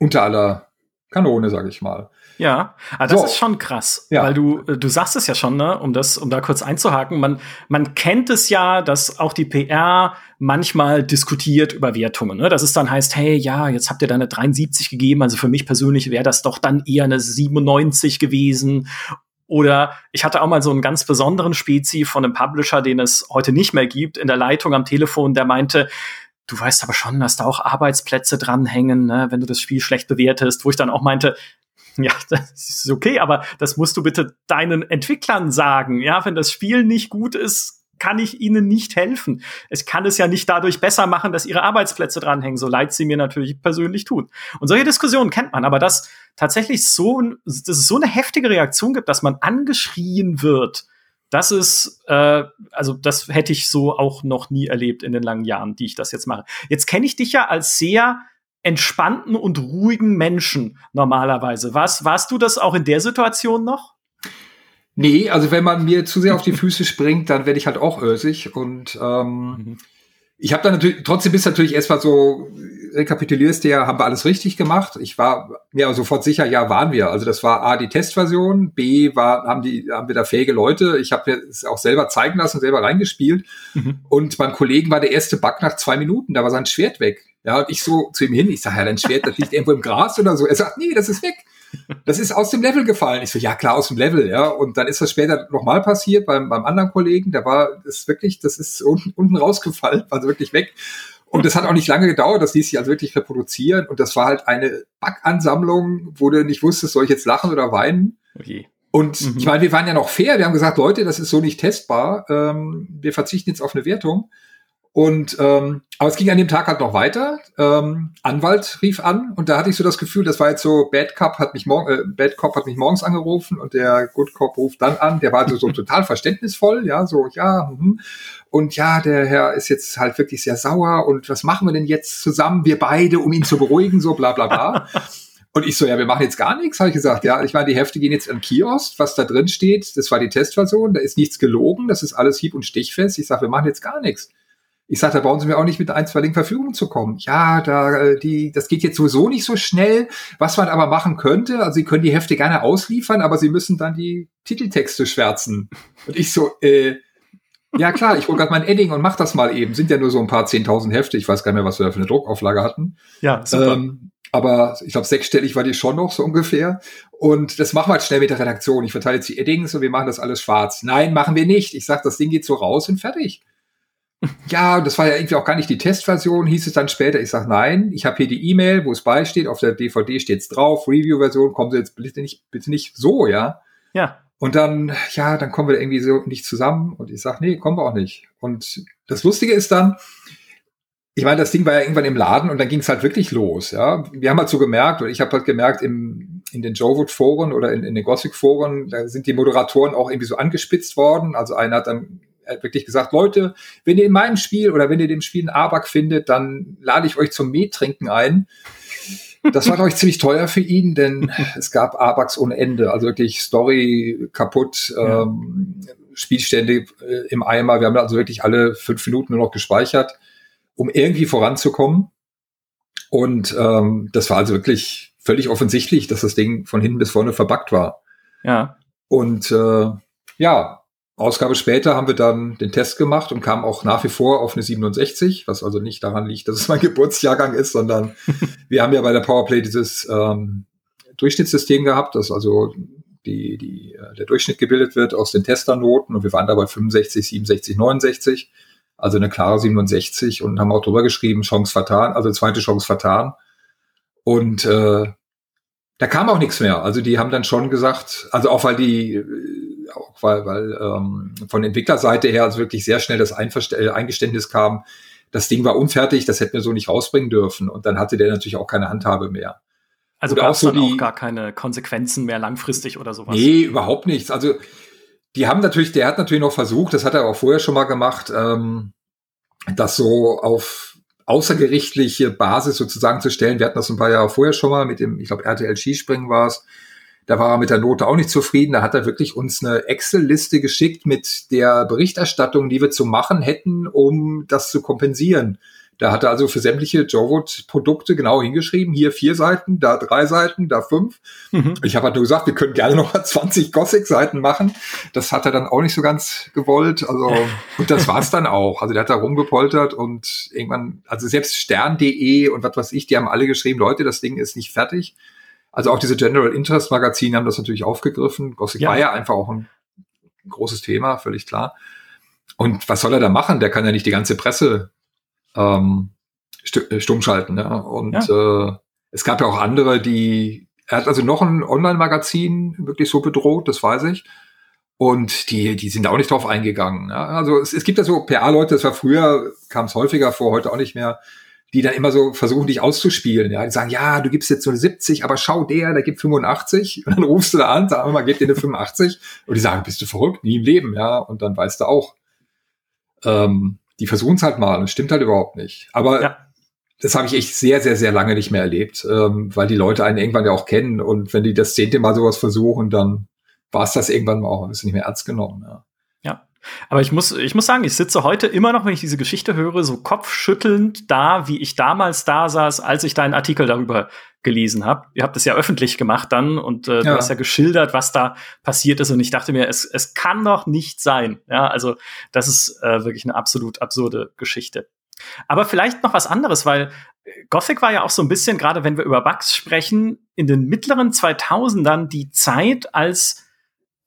unter aller Kanone, sag ich mal. Ja, aber das So. ist schon krass, Ja. weil du äh, du sagst es ja schon, ne, um das um da kurz einzuhaken, man man kennt es ja, dass auch die PR manchmal diskutiert über Wertungen, ne? Dass es dann heißt, hey, ja, jetzt habt ihr da eine 73 gegeben, also für mich persönlich wäre das doch dann eher eine 97 gewesen. Oder ich hatte auch mal so einen ganz besonderen Spezi von einem Publisher, den es heute nicht mehr gibt, in der Leitung am Telefon, der meinte, du weißt aber schon, dass da auch Arbeitsplätze dranhängen, ne, wenn du das Spiel schlecht bewertest, wo ich dann auch meinte, ja, <laughs> das ist okay, aber das musst du bitte deinen Entwicklern sagen. Ja, wenn das Spiel nicht gut ist, kann ich ihnen nicht helfen. Ich kann es ja nicht dadurch besser machen, dass ihre Arbeitsplätze dranhängen, so leid sie mir natürlich persönlich tun. Und solche Diskussionen kennt man, aber dass tatsächlich so, dass es so eine heftige Reaktion gibt, dass man angeschrien wird, das ist, äh, also das hätte ich so auch noch nie erlebt in den langen Jahren, die ich das jetzt mache. Jetzt kenne ich dich ja als sehr entspannten und ruhigen Menschen normalerweise. Was, warst du das auch in der Situation noch? Nee, also wenn man mir zu sehr auf die <laughs> Füße springt, dann werde ich halt auch ösig und ähm, Mhm. ich habe dann natürlich, trotzdem bist du natürlich erstmal so, rekapitulierst du ja, haben wir alles richtig gemacht. Ich war mir sofort sicher, ja, waren wir. Also das war A, die Testversion, B, war, haben, die, haben wir da fähige Leute. Ich habe mir es auch selber zeigen lassen, selber reingespielt. Mhm. Und beim Kollegen war der erste Bug nach zwei Minuten, da war sein Schwert weg. Ja, und ich so zu ihm hin, ich sage, ja, dein Schwert, das liegt irgendwo im Gras oder so. Er sagt, nee, das ist weg. Das ist aus dem Level gefallen. Ich so, ja klar, aus dem Level, ja. Und dann ist das später nochmal passiert beim, beim anderen Kollegen. Da war das wirklich, das ist unten, unten rausgefallen, <laughs> also wirklich weg. Und das hat auch nicht lange gedauert, das ließ sich also wirklich reproduzieren. Und das war halt eine Backansammlung, wo du nicht wusstest, soll ich jetzt lachen oder weinen? Okay. Und Mhm. ich meine, wir waren ja noch fair. Wir haben gesagt, Leute, das ist so nicht testbar. Ähm, wir verzichten jetzt auf eine Wertung. Und ähm, aber es ging an dem Tag halt noch weiter. Ähm, Anwalt rief an und da hatte ich so das Gefühl, das war jetzt so Bad Cop hat mich morgen, äh, Bad Cop hat mich morgens angerufen und der Good Cop ruft dann an. Der war so, so total <laughs> verständnisvoll, ja, so ja. Mh. Und ja, der Herr ist jetzt halt wirklich sehr sauer und was machen wir denn jetzt zusammen, wir beide, um ihn zu beruhigen, so bla bla bla. <laughs> Und ich so, ja, wir machen jetzt gar nichts, habe ich gesagt. Ja, ich meine, die Hefte gehen jetzt an Kiosk, was da drin steht, das war die Testversion, da ist nichts gelogen, das ist alles hieb- und stichfest. Ich sage, wir machen jetzt gar nichts. Ich sage, da brauchen Sie mir auch nicht mit ein, zwei Linken Verfügung zu kommen. Ja, da, äh, die, das geht jetzt sowieso nicht so schnell. Was man aber machen könnte, also Sie können die Hefte gerne ausliefern, aber Sie müssen dann die Titeltexte schwärzen. Und ich so, äh, ja klar, ich hole gerade mein Edding und mach das mal eben. Sind ja nur so ein paar zehntausend Hefte. Ich weiß gar nicht mehr, was wir da für eine Druckauflage hatten. Ja, super. Ähm, aber ich glaube, sechsstellig war die schon noch so ungefähr. Und das machen wir halt schnell mit der Redaktion. Ich verteile jetzt die Eddings und wir machen das alles schwarz. Nein, machen wir nicht. Ich sag, das Ding geht so raus und fertig. Ja, das war ja irgendwie auch gar nicht die Testversion, hieß es dann später. Ich sage, nein, ich habe hier die E-Mail, wo es beisteht, auf der DVD steht's drauf, Review-Version, kommen Sie jetzt bitte nicht, bitte nicht so, ja. Ja. Und dann, ja, dann kommen wir irgendwie so nicht zusammen. Und ich sage, nee, kommen wir auch nicht. Und das Lustige ist dann, ich meine, das Ding war ja irgendwann im Laden und dann ging es halt wirklich los, ja. Wir haben halt so gemerkt, und ich habe halt gemerkt, im, in den Jowood-Foren oder in, in den Gothic-Foren, da sind die Moderatoren auch irgendwie so angespitzt worden. Also einer hat dann wirklich gesagt, Leute, wenn ihr in meinem Spiel oder wenn ihr dem Spiel einen Abak findet, dann lade ich euch zum Mettrinken ein. Das war, glaube ich, ziemlich teuer für ihn, denn es gab Abaks ohne Ende. Also wirklich Story kaputt, ja. ähm, Spielstände äh, im Eimer. Wir haben also wirklich alle fünf Minuten nur noch gespeichert, um irgendwie voranzukommen. Und ähm, das war also wirklich völlig offensichtlich, dass das Ding von hinten bis vorne verbackt war. Ja. Und äh, ja, Ausgabe später haben wir dann den Test gemacht und kamen auch nach wie vor auf eine 67, was also nicht daran liegt, dass es mein <laughs> Geburtsjahrgang ist, sondern <laughs> wir haben ja bei der Powerplay dieses ähm, Durchschnittssystem gehabt, dass also die, die, äh, der Durchschnitt gebildet wird aus den Testernoten und wir waren dabei 65, 67, 69, also eine klare 67 und haben auch drüber geschrieben, Chance vertan, also zweite Chance vertan. Und äh, da kam auch nichts mehr. Also die haben dann schon gesagt, also auch weil die auch weil, weil ähm, von Entwicklerseite her also wirklich sehr schnell das Einverst äh, Eingeständnis kam, das Ding war unfertig, das hätten wir so nicht rausbringen dürfen. Und dann hatte der natürlich auch keine Handhabe mehr. Also gab es so dann auch gar keine Konsequenzen mehr langfristig oder sowas? Nee, überhaupt nichts. Also die haben natürlich, der hat natürlich noch versucht, das hat er auch vorher schon mal gemacht, ähm, das so auf außergerichtliche Basis sozusagen zu stellen. Wir hatten das ein paar Jahre vorher schon mal mit dem, ich glaube, RTL Skispringen war es, da war er mit der Note auch nicht zufrieden. Da hat er wirklich uns eine Excel-Liste geschickt mit der Berichterstattung, die wir zu machen hätten, um das zu kompensieren. Da hat er also für sämtliche Jowood-Produkte genau hingeschrieben, hier vier Seiten, da drei Seiten, da fünf. Mhm. Ich habe halt nur gesagt, wir können gerne noch mal <laughs> 20 Gothic-Seiten machen. Das hat er dann auch nicht so ganz gewollt. Also, <laughs> und das war's dann auch. Also der hat da rumgepoltert und irgendwann, also selbst stern.de und was weiß ich, die haben alle geschrieben, Leute, das Ding ist nicht fertig. Also auch diese General Interest Magazine haben das natürlich aufgegriffen. Gothic ja. war ja einfach auch ein großes Thema, völlig klar. Und was soll er da machen? Der kann ja nicht die ganze Presse ähm, äh, stumm schalten. Ja? Und ja. Äh, es gab ja auch andere, die. Er hat also noch ein Online-Magazin wirklich so bedroht, das weiß ich. Und die, die sind auch nicht drauf eingegangen. Ja? Also es, es gibt ja so PA-Leute, das war früher, kam es häufiger vor, heute auch nicht mehr, die dann immer so versuchen, dich auszuspielen. Ja, die sagen, ja, du gibst jetzt so eine 70, aber schau der, der gibt 85. Und dann rufst du da an, sag mal, gib dir eine 85. Und die sagen, bist du verrückt? Nie im Leben, ja. Und dann weißt du auch, ähm, die versuchen es halt mal. Und stimmt halt überhaupt nicht. Aber ja. das habe ich echt sehr, sehr, sehr lange nicht mehr erlebt, ähm, weil die Leute einen irgendwann ja auch kennen. Und wenn die das zehnte Mal sowas versuchen, dann war es das irgendwann mal auch und ist nicht mehr ernst genommen. Ja. Aber ich muss, ich muss sagen, ich sitze heute immer noch, wenn ich diese Geschichte höre, so kopfschüttelnd da, wie ich damals da saß, als ich deinen Artikel darüber gelesen habe. Ihr habt es ja öffentlich gemacht dann und äh, ja. du hast ja geschildert, was da passiert ist. Und ich dachte mir, es, es kann doch nicht sein. Ja, also das ist äh, wirklich eine absolut absurde Geschichte. Aber vielleicht noch was anderes, weil Gothic war ja auch so ein bisschen, gerade wenn wir über Bugs sprechen, in den mittleren 2000ern die Zeit, als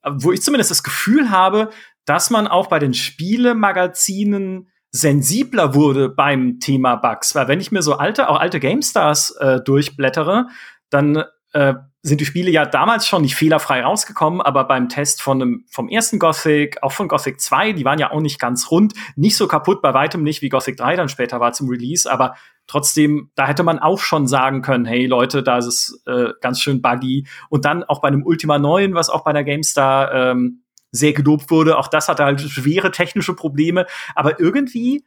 wo ich zumindest das Gefühl habe, dass man auch bei den Spielemagazinen sensibler wurde beim Thema Bugs. Weil wenn ich mir so alte, auch alte GameStars äh, durchblättere, dann äh, sind die Spiele ja damals schon nicht fehlerfrei rausgekommen, aber beim Test von dem, vom ersten Gothic, auch von Gothic 2, die waren ja auch nicht ganz rund, nicht so kaputt, bei weitem nicht, wie Gothic 3 dann später war zum Release, aber trotzdem, da hätte man auch schon sagen können, hey Leute, da ist es äh, ganz schön buggy. Und dann auch bei einem Ultima 9, was auch bei der GameStar ähm, sehr gelobt wurde, auch das hatte halt schwere technische Probleme, aber irgendwie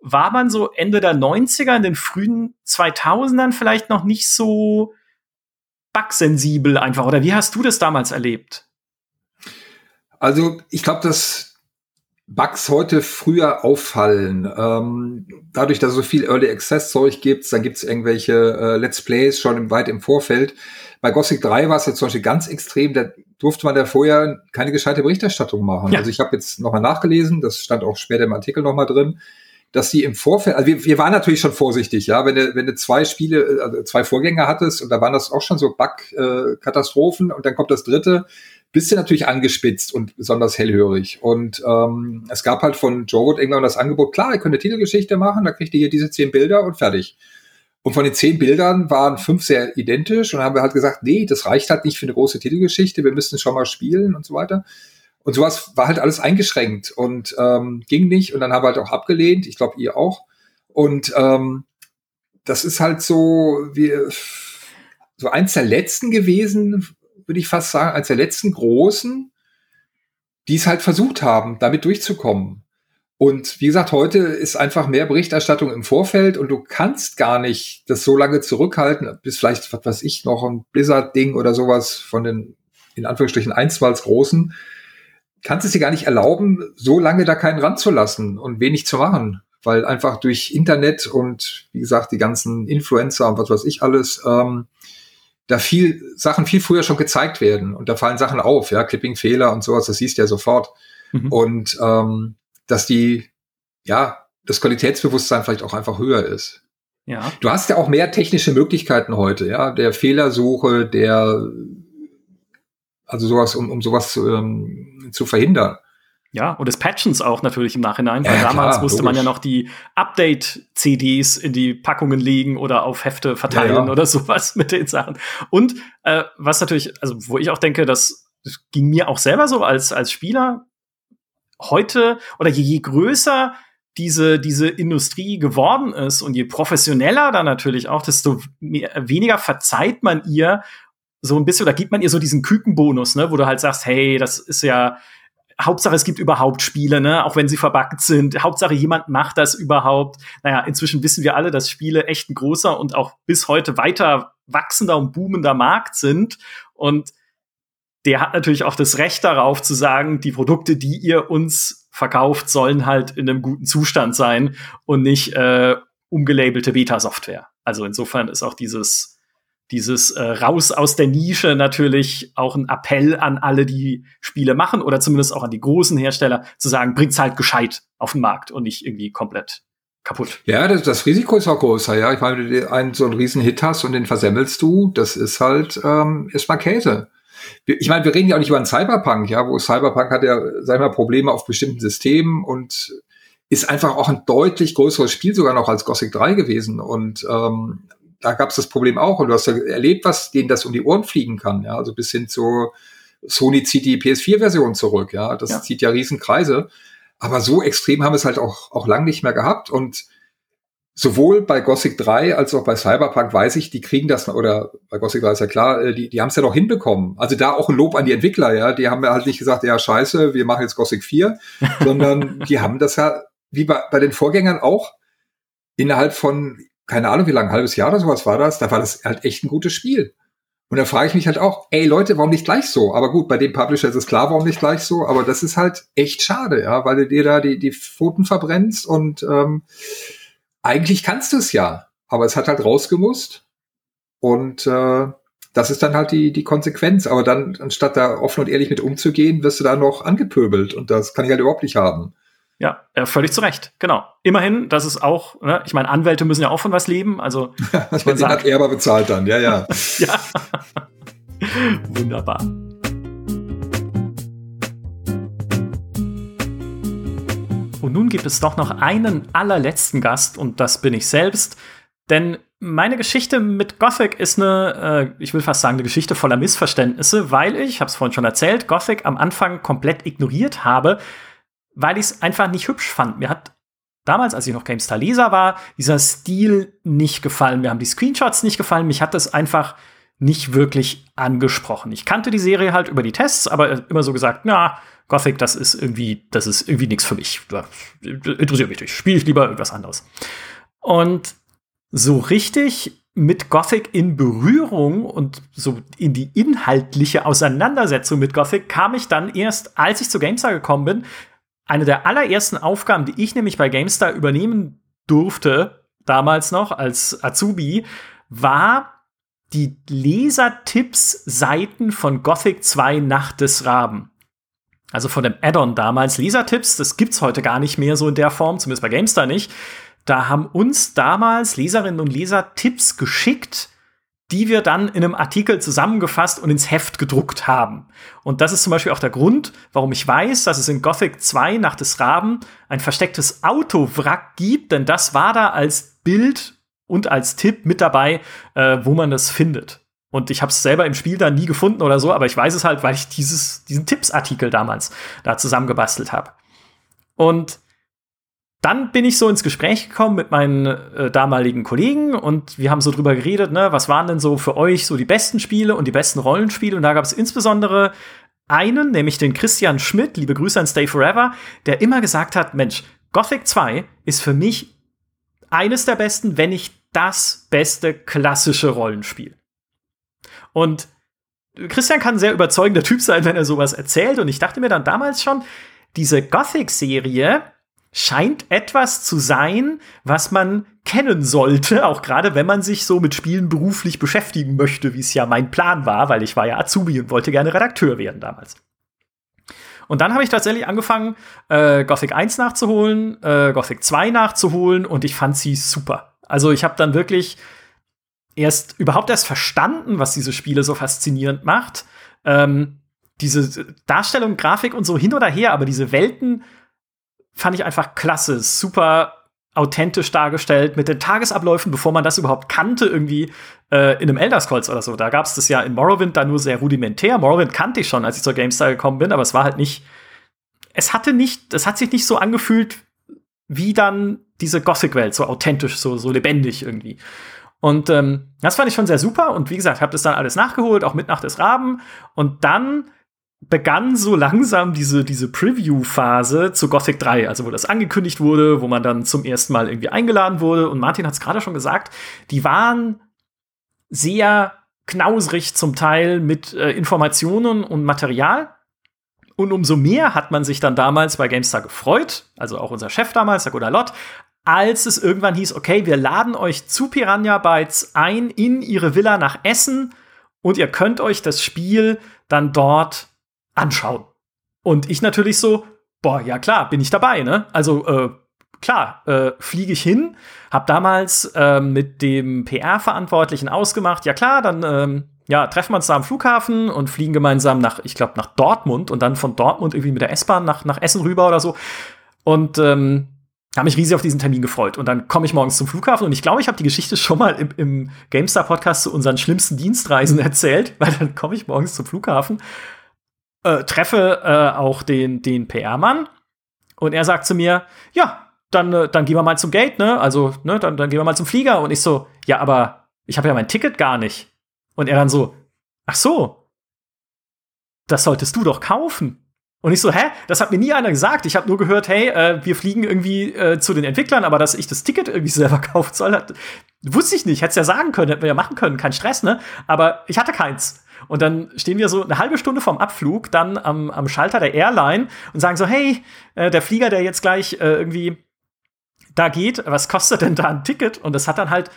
war man so Ende der 90er, in den frühen 2000ern vielleicht noch nicht so bugsensibel einfach. Oder wie hast du das damals erlebt? Also ich glaube, dass Bugs heute früher auffallen. Ähm, dadurch, dass es so viel Early Access Zeug gibt, dann gibt es irgendwelche äh, Let's Plays schon weit im Vorfeld. Bei Gothic 3 war es ja zum Beispiel ganz extrem, da durfte man da vorher keine gescheite Berichterstattung machen. Ja. Also ich habe jetzt nochmal nachgelesen, das stand auch später im Artikel nochmal drin dass die im Vorfeld, also wir, wir waren natürlich schon vorsichtig, ja, wenn du, wenn du zwei Spiele, also zwei Vorgänger hattest und da waren das auch schon so Bug-Katastrophen und dann kommt das dritte, bist du natürlich angespitzt und besonders hellhörig. Und ähm, es gab halt von Joe Wood irgendwann das Angebot, klar, ihr könnt eine Titelgeschichte machen, da kriegt ihr hier diese zehn Bilder und fertig. Und von den zehn Bildern waren fünf sehr identisch und haben wir halt gesagt, nee, das reicht halt nicht für eine große Titelgeschichte, wir müssen schon mal spielen und so weiter. Und sowas war halt alles eingeschränkt und ähm, ging nicht. Und dann haben wir halt auch abgelehnt. Ich glaube, ihr auch. Und ähm, das ist halt so wie so eins der letzten gewesen, würde ich fast sagen, eins der letzten großen, die es halt versucht haben, damit durchzukommen. Und wie gesagt, heute ist einfach mehr Berichterstattung im Vorfeld und du kannst gar nicht das so lange zurückhalten, bis vielleicht, was weiß ich, noch ein Blizzard-Ding oder sowas von den, in Anführungsstrichen, einstmals großen, kannst es dir gar nicht erlauben, so lange da keinen ranzulassen und wenig zu machen. Weil einfach durch Internet und wie gesagt, die ganzen Influencer und was weiß ich alles, ähm, da viel Sachen viel früher schon gezeigt werden und da fallen Sachen auf, ja, Clipping-Fehler und sowas, das siehst du ja sofort. Mhm. Und ähm, dass die, ja, das Qualitätsbewusstsein vielleicht auch einfach höher ist. Ja. Du hast ja auch mehr technische Möglichkeiten heute, ja, der Fehlersuche, der also sowas, um, um sowas zu, ähm, zu verhindern. Ja, und des Patchens auch natürlich im Nachhinein, weil ja, damals klar, musste logisch. man ja noch die Update-CDs in die Packungen legen oder auf Hefte verteilen ja, ja. oder <laughs> sowas mit den Sachen. Und äh, was natürlich, also wo ich auch denke, das, das ging mir auch selber so als, als Spieler heute oder je, je größer diese, diese Industrie geworden ist und je professioneller dann natürlich auch, desto mehr, weniger verzeiht man ihr so ein bisschen, oder gibt man ihr so diesen Kükenbonus, ne, wo du halt sagst, hey, das ist ja, Hauptsache, es gibt überhaupt Spiele, ne? auch wenn sie verbuggt sind. Hauptsache, jemand macht das überhaupt. Naja, inzwischen wissen wir alle, dass Spiele echt ein großer und auch bis heute weiter wachsender und boomender Markt sind. Und der hat natürlich auch das Recht darauf zu sagen, die Produkte, die ihr uns verkauft, sollen halt in einem guten Zustand sein und nicht äh, umgelabelte Beta-Software. Also insofern ist auch dieses dieses äh, raus aus der Nische natürlich auch ein Appell an alle, die Spiele machen oder zumindest auch an die großen Hersteller zu sagen, bringt's halt gescheit auf den Markt und nicht irgendwie komplett kaputt. Ja, das, das Risiko ist auch größer, ja. Ich meine, wenn du einen, so einen riesen Hit hast und den versemmelst du, das ist halt ähm, erstmal Käse. Ich meine, wir reden ja auch nicht über einen Cyberpunk, ja, wo Cyberpunk hat ja, sagen wir mal, Probleme auf bestimmten Systemen und ist einfach auch ein deutlich größeres Spiel sogar noch als Gothic 3 gewesen. Und ähm, da gab es das Problem auch. Und du hast ja erlebt, was denen das um die Ohren fliegen kann. Ja, also bis hin zu Sony zieht die PS4-Version zurück. Ja, das ja. zieht ja Riesenkreise. Aber so extrem haben wir es halt auch, auch lang nicht mehr gehabt. Und sowohl bei Gothic 3 als auch bei Cyberpunk weiß ich, die kriegen das, oder bei Gothic 3 ist ja klar, äh, die, die haben es ja noch hinbekommen. Also da auch ein Lob an die Entwickler, ja. Die haben ja halt nicht gesagt, ja, scheiße, wir machen jetzt Gothic 4, <laughs> sondern die haben das ja, wie bei, bei den Vorgängern auch, innerhalb von keine Ahnung, wie lange, ein halbes Jahr oder sowas war das, da war das halt echt ein gutes Spiel. Und da frage ich mich halt auch, ey Leute, warum nicht gleich so? Aber gut, bei dem Publisher ist es klar, warum nicht gleich so, aber das ist halt echt schade, ja, weil du dir da die, die Pfoten verbrennst und ähm, eigentlich kannst du es ja, aber es hat halt rausgemusst und äh, das ist dann halt die, die Konsequenz. Aber dann, anstatt da offen und ehrlich mit umzugehen, wirst du da noch angepöbelt und das kann ich halt überhaupt nicht haben. Ja, äh, völlig zu Recht, genau. Immerhin, das ist auch, ne, ich meine, Anwälte müssen ja auch von was leben, also. <laughs> ich Man hat er aber bezahlt dann, ja, ja. <laughs> ja. Wunderbar. Und nun gibt es doch noch einen allerletzten Gast und das bin ich selbst, denn meine Geschichte mit Gothic ist eine, äh, ich will fast sagen, eine Geschichte voller Missverständnisse, weil ich, ich habe es vorhin schon erzählt, Gothic am Anfang komplett ignoriert habe, weil ich es einfach nicht hübsch fand. Mir hat damals, als ich noch GameStar Leser war, dieser Stil nicht gefallen. Mir haben die Screenshots nicht gefallen. Mich hat das einfach nicht wirklich angesprochen. Ich kannte die Serie halt über die Tests, aber immer so gesagt, na, Gothic, das ist irgendwie, das ist irgendwie nichts für mich. Interessiert mich nicht. Spiele ich lieber irgendwas anderes. Und so richtig mit Gothic in Berührung und so in die inhaltliche Auseinandersetzung mit Gothic kam ich dann erst, als ich zu GameStar gekommen bin. Eine der allerersten Aufgaben, die ich nämlich bei GameStar übernehmen durfte, damals noch als Azubi, war die Lesertipps-Seiten von Gothic 2 Nacht des Raben. Also von dem Add-on damals. Lesertipps, das gibt's heute gar nicht mehr so in der Form, zumindest bei GameStar nicht. Da haben uns damals Leserinnen und Leser Tipps geschickt, die wir dann in einem Artikel zusammengefasst und ins Heft gedruckt haben. Und das ist zum Beispiel auch der Grund, warum ich weiß, dass es in Gothic 2 nach des Raben ein verstecktes Autowrack gibt, denn das war da als Bild und als Tipp mit dabei, äh, wo man das findet. Und ich habe es selber im Spiel dann nie gefunden oder so, aber ich weiß es halt, weil ich dieses, diesen Tippsartikel damals da zusammengebastelt habe. Und dann bin ich so ins Gespräch gekommen mit meinen äh, damaligen Kollegen und wir haben so drüber geredet, ne, was waren denn so für euch so die besten Spiele und die besten Rollenspiele? Und da gab es insbesondere einen, nämlich den Christian Schmidt, liebe Grüße an Stay Forever, der immer gesagt hat, Mensch, Gothic 2 ist für mich eines der besten, wenn nicht das beste klassische Rollenspiel. Und Christian kann ein sehr überzeugender Typ sein, wenn er sowas erzählt. Und ich dachte mir dann damals schon, diese Gothic-Serie scheint etwas zu sein, was man kennen sollte, auch gerade wenn man sich so mit Spielen beruflich beschäftigen möchte, wie es ja mein Plan war, weil ich war ja Azubi und wollte gerne Redakteur werden damals. Und dann habe ich tatsächlich angefangen, äh, Gothic 1 nachzuholen, äh, Gothic 2 nachzuholen und ich fand sie super. Also ich habe dann wirklich erst überhaupt erst verstanden, was diese Spiele so faszinierend macht. Ähm, diese Darstellung, Grafik und so hin oder her, aber diese Welten fand ich einfach klasse, super authentisch dargestellt mit den Tagesabläufen, bevor man das überhaupt kannte, irgendwie äh, in einem Elder Scrolls oder so. Da gab es das ja in Morrowind dann nur sehr rudimentär. Morrowind kannte ich schon, als ich zur GameStar gekommen bin, aber es war halt nicht, es hatte nicht, es hat sich nicht so angefühlt wie dann diese Gothic-Welt, so authentisch, so, so lebendig irgendwie. Und ähm, das fand ich schon sehr super. Und wie gesagt, habe das dann alles nachgeholt, auch mit nach des Raben. Und dann begann so langsam diese, diese Preview-Phase zu Gothic 3, also wo das angekündigt wurde, wo man dann zum ersten Mal irgendwie eingeladen wurde. Und Martin hat es gerade schon gesagt, die waren sehr knausrig zum Teil mit äh, Informationen und Material. Und umso mehr hat man sich dann damals bei GameStar gefreut, also auch unser Chef damals, der Godalot, als es irgendwann hieß, okay, wir laden euch zu Piranha Bytes ein in ihre Villa nach Essen und ihr könnt euch das Spiel dann dort anschauen. Und ich natürlich so, boah, ja klar, bin ich dabei, ne? Also, äh, klar, äh, fliege ich hin, hab damals äh, mit dem PR-Verantwortlichen ausgemacht, ja klar, dann ähm, ja, treffen wir uns da am Flughafen und fliegen gemeinsam nach, ich glaube, nach Dortmund und dann von Dortmund irgendwie mit der S-Bahn nach, nach Essen rüber oder so. Und ähm, habe mich riesig auf diesen Termin gefreut. Und dann komme ich morgens zum Flughafen und ich glaube, ich habe die Geschichte schon mal im, im GameStar-Podcast zu unseren schlimmsten Dienstreisen <laughs> erzählt, weil dann komme ich morgens zum Flughafen äh, treffe äh, auch den, den PR-Mann und er sagt zu mir, ja, dann, äh, dann gehen wir mal zum Gate, ne? Also, ne, dann, dann gehen wir mal zum Flieger. Und ich so, ja, aber ich habe ja mein Ticket gar nicht. Und er dann so, ach so, das solltest du doch kaufen. Und ich so, hä? Das hat mir nie einer gesagt. Ich habe nur gehört, hey, äh, wir fliegen irgendwie äh, zu den Entwicklern, aber dass ich das Ticket irgendwie <laughs> selber kaufen soll, hat, wusste ich nicht. Hätte es ja sagen können, hätten wir ja machen können, kein Stress, ne? Aber ich hatte keins. Und dann stehen wir so eine halbe Stunde vorm Abflug dann am, am Schalter der Airline und sagen so, hey, äh, der Flieger, der jetzt gleich äh, irgendwie da geht, was kostet denn da ein Ticket? Und das hat dann halt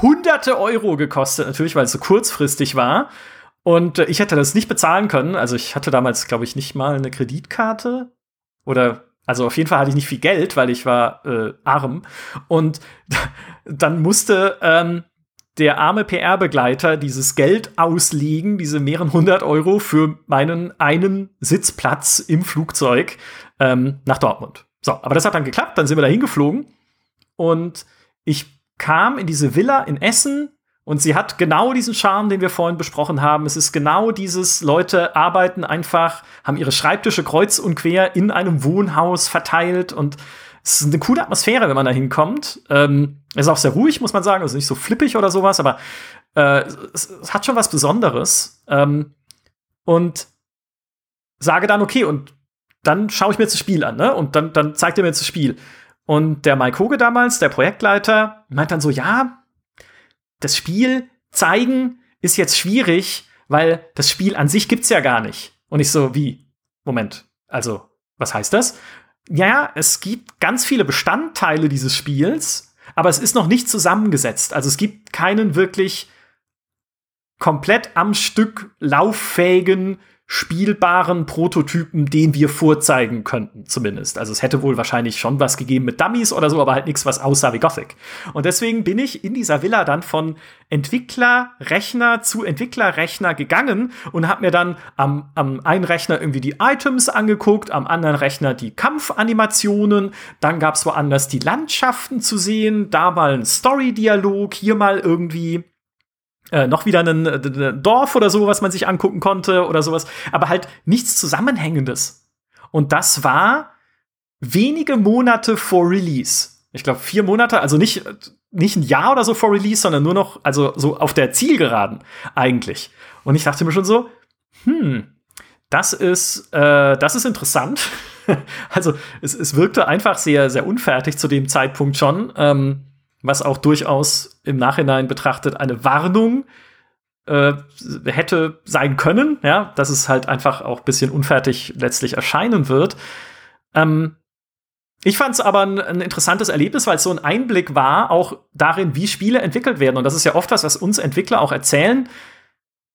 hunderte Euro gekostet, natürlich, weil es so kurzfristig war. Und äh, ich hätte das nicht bezahlen können. Also ich hatte damals, glaube ich, nicht mal eine Kreditkarte. Oder, also auf jeden Fall hatte ich nicht viel Geld, weil ich war äh, arm. Und <laughs> dann musste ähm, der arme PR-Begleiter dieses Geld auslegen, diese mehreren hundert Euro für meinen einen Sitzplatz im Flugzeug ähm, nach Dortmund. So, aber das hat dann geklappt, dann sind wir da hingeflogen und ich kam in diese Villa in Essen und sie hat genau diesen Charme, den wir vorhin besprochen haben. Es ist genau dieses, Leute arbeiten einfach, haben ihre Schreibtische kreuz und quer in einem Wohnhaus verteilt und es ist eine coole Atmosphäre, wenn man da hinkommt. Ähm, es ist auch sehr ruhig, muss man sagen, also nicht so flippig oder sowas, aber äh, es, es, hat schon was Besonderes. Ähm, und sage dann, okay, und dann schaue ich mir das Spiel an, ne? Und dann, dann zeigt er mir das Spiel. Und der Mike Hoge damals, der Projektleiter, meint dann so, ja, das Spiel zeigen ist jetzt schwierig, weil das Spiel an sich gibt's ja gar nicht. Und ich so, wie? Moment, also, was heißt das? Ja, es gibt ganz viele Bestandteile dieses Spiels, aber es ist noch nicht zusammengesetzt. Also es gibt keinen wirklich komplett am Stück lauffähigen spielbaren Prototypen, den wir vorzeigen könnten, zumindest. Also es hätte wohl wahrscheinlich schon was gegeben mit Dummies oder so, aber halt nichts, was aussah wie Gothic. Und deswegen bin ich in dieser Villa dann von Entwicklerrechner zu Entwicklerrechner gegangen und habe mir dann am, am einen Rechner irgendwie die Items angeguckt, am anderen Rechner die Kampfanimationen, dann gab es woanders die Landschaften zu sehen, da mal ein Story-Dialog, hier mal irgendwie äh, noch wieder ein, ein Dorf oder so, was man sich angucken konnte oder sowas, aber halt nichts Zusammenhängendes. Und das war wenige Monate vor Release. Ich glaube, vier Monate, also nicht, nicht ein Jahr oder so vor Release, sondern nur noch, also so auf der Zielgeraden eigentlich. Und ich dachte mir schon so, hm, das ist, äh, das ist interessant. <laughs> also es, es wirkte einfach sehr, sehr unfertig zu dem Zeitpunkt schon. Ähm, was auch durchaus im Nachhinein betrachtet eine Warnung äh, hätte sein können, ja, dass es halt einfach auch ein bisschen unfertig letztlich erscheinen wird. Ähm, ich fand es aber ein, ein, interessantes Erlebnis, weil es so ein Einblick war, auch darin, wie Spiele entwickelt werden. Und das ist ja oft was, was uns Entwickler auch erzählen,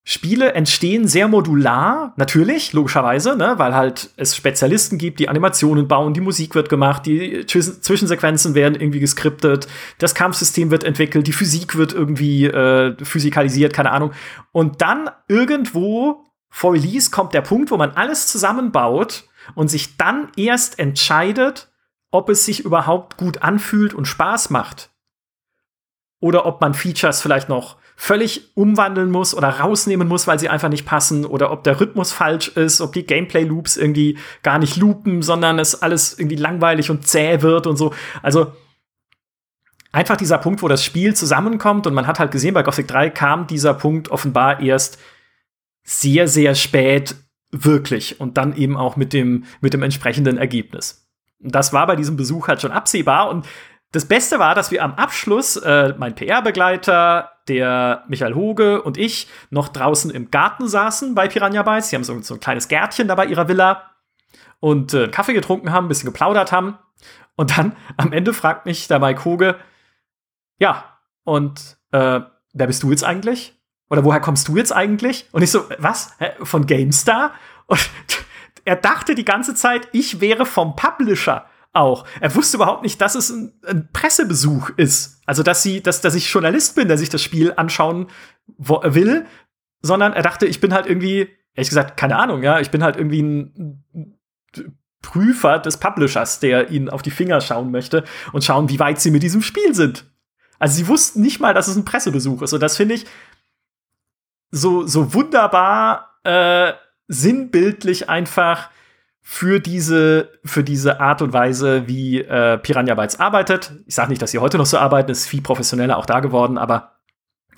Spiele entstehen sehr modular, natürlich, logischerweise, ne, weil halt es Spezialisten gibt, die Animationen bauen, die Musik wird gemacht, die Zwischensequenzen werden irgendwie geskriptet, das Kampfsystem wird entwickelt, die Physik wird irgendwie äh, physikalisiert, keine Ahnung. Und dann irgendwo vor Release kommt der Punkt, wo man alles zusammenbaut und sich dann erst entscheidet, ob es sich überhaupt gut anfühlt und Spaß macht. Oder ob man Features vielleicht noch völlig umwandeln muss oder rausnehmen muss, weil sie einfach nicht passen oder ob der Rhythmus falsch ist, ob die Gameplay-Loops irgendwie gar nicht loopen, sondern es alles irgendwie langweilig und zäh wird und so. Also einfach dieser Punkt, wo das Spiel zusammenkommt und man hat halt gesehen, bei Gothic 3 kam dieser Punkt offenbar erst sehr, sehr spät wirklich und dann eben auch mit dem, mit dem entsprechenden Ergebnis. Das war bei diesem Besuch halt schon absehbar und das Beste war, dass wir am Abschluss, äh, mein PR-Begleiter, der Michael Hoge und ich noch draußen im Garten saßen bei Piranha Bytes. Sie haben so, so ein kleines Gärtchen da bei ihrer Villa und äh, Kaffee getrunken haben, ein bisschen geplaudert haben. Und dann am Ende fragt mich der Mike Hoge, ja, und äh, wer bist du jetzt eigentlich? Oder woher kommst du jetzt eigentlich? Und ich so, was? Von GameStar? Und <laughs> er dachte die ganze Zeit, ich wäre vom Publisher auch. Er wusste überhaupt nicht, dass es ein, ein Pressebesuch ist. Also, dass sie, dass, dass ich Journalist bin, der sich das Spiel anschauen will, sondern er dachte, ich bin halt irgendwie, ehrlich gesagt, keine Ahnung, ja, ich bin halt irgendwie ein Prüfer des Publishers, der ihnen auf die Finger schauen möchte und schauen, wie weit sie mit diesem Spiel sind. Also sie wussten nicht mal, dass es ein Pressebesuch ist. Und das finde ich so, so wunderbar äh, sinnbildlich einfach für diese, für diese Art und Weise, wie äh, Piranha Bytes arbeitet. Ich sage nicht, dass sie heute noch so arbeiten, ist viel professioneller auch da geworden, aber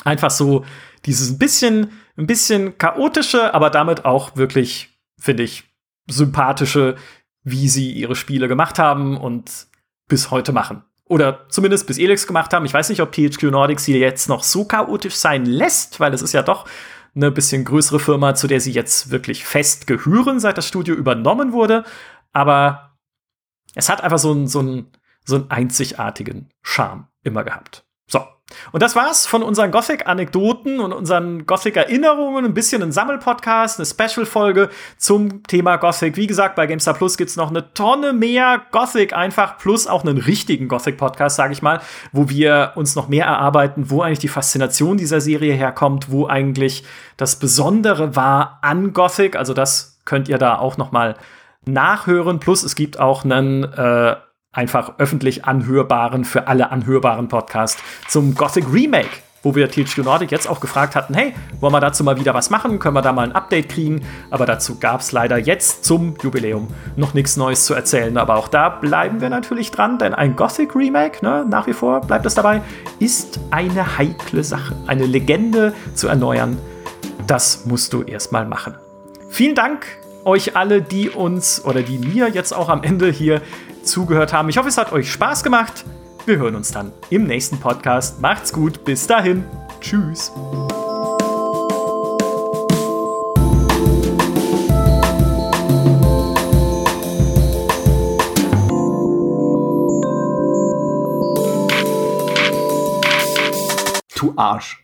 einfach so dieses ein bisschen, ein bisschen chaotische, aber damit auch wirklich, finde ich, sympathische, wie sie ihre Spiele gemacht haben und bis heute machen. Oder zumindest bis Elix gemacht haben. Ich weiß nicht, ob THQ Nordic sie jetzt noch so chaotisch sein lässt, weil es ist ja doch eine bisschen größere Firma, zu der sie jetzt wirklich fest gehören, seit das Studio übernommen wurde. Aber es hat einfach so einen, so einen, so einen einzigartigen Charme immer gehabt. Und das war's von unseren Gothic-Anekdoten und unseren Gothic-Erinnerungen. Ein bisschen ein Sammelpodcast, eine Special-Folge zum Thema Gothic. Wie gesagt, bei GameStar Plus gibt's noch eine Tonne mehr Gothic einfach, plus auch einen richtigen Gothic-Podcast, sage ich mal, wo wir uns noch mehr erarbeiten, wo eigentlich die Faszination dieser Serie herkommt, wo eigentlich das Besondere war an Gothic. Also das könnt ihr da auch noch mal nachhören. Plus es gibt auch einen äh, einfach öffentlich anhörbaren, für alle anhörbaren Podcast zum Gothic Remake wo wir THQ Nordic jetzt auch gefragt hatten, hey, wollen wir dazu mal wieder was machen? Können wir da mal ein Update kriegen? Aber dazu gab es leider jetzt zum Jubiläum noch nichts Neues zu erzählen. Aber auch da bleiben wir natürlich dran, denn ein Gothic Remake, ne, nach wie vor bleibt es dabei, ist eine heikle Sache. Eine Legende zu erneuern, das musst du erstmal machen. Vielen Dank euch alle, die uns oder die mir jetzt auch am Ende hier zugehört haben. Ich hoffe, es hat euch Spaß gemacht. Wir hören uns dann im nächsten Podcast. Macht's gut, bis dahin. Tschüss. Du Arsch.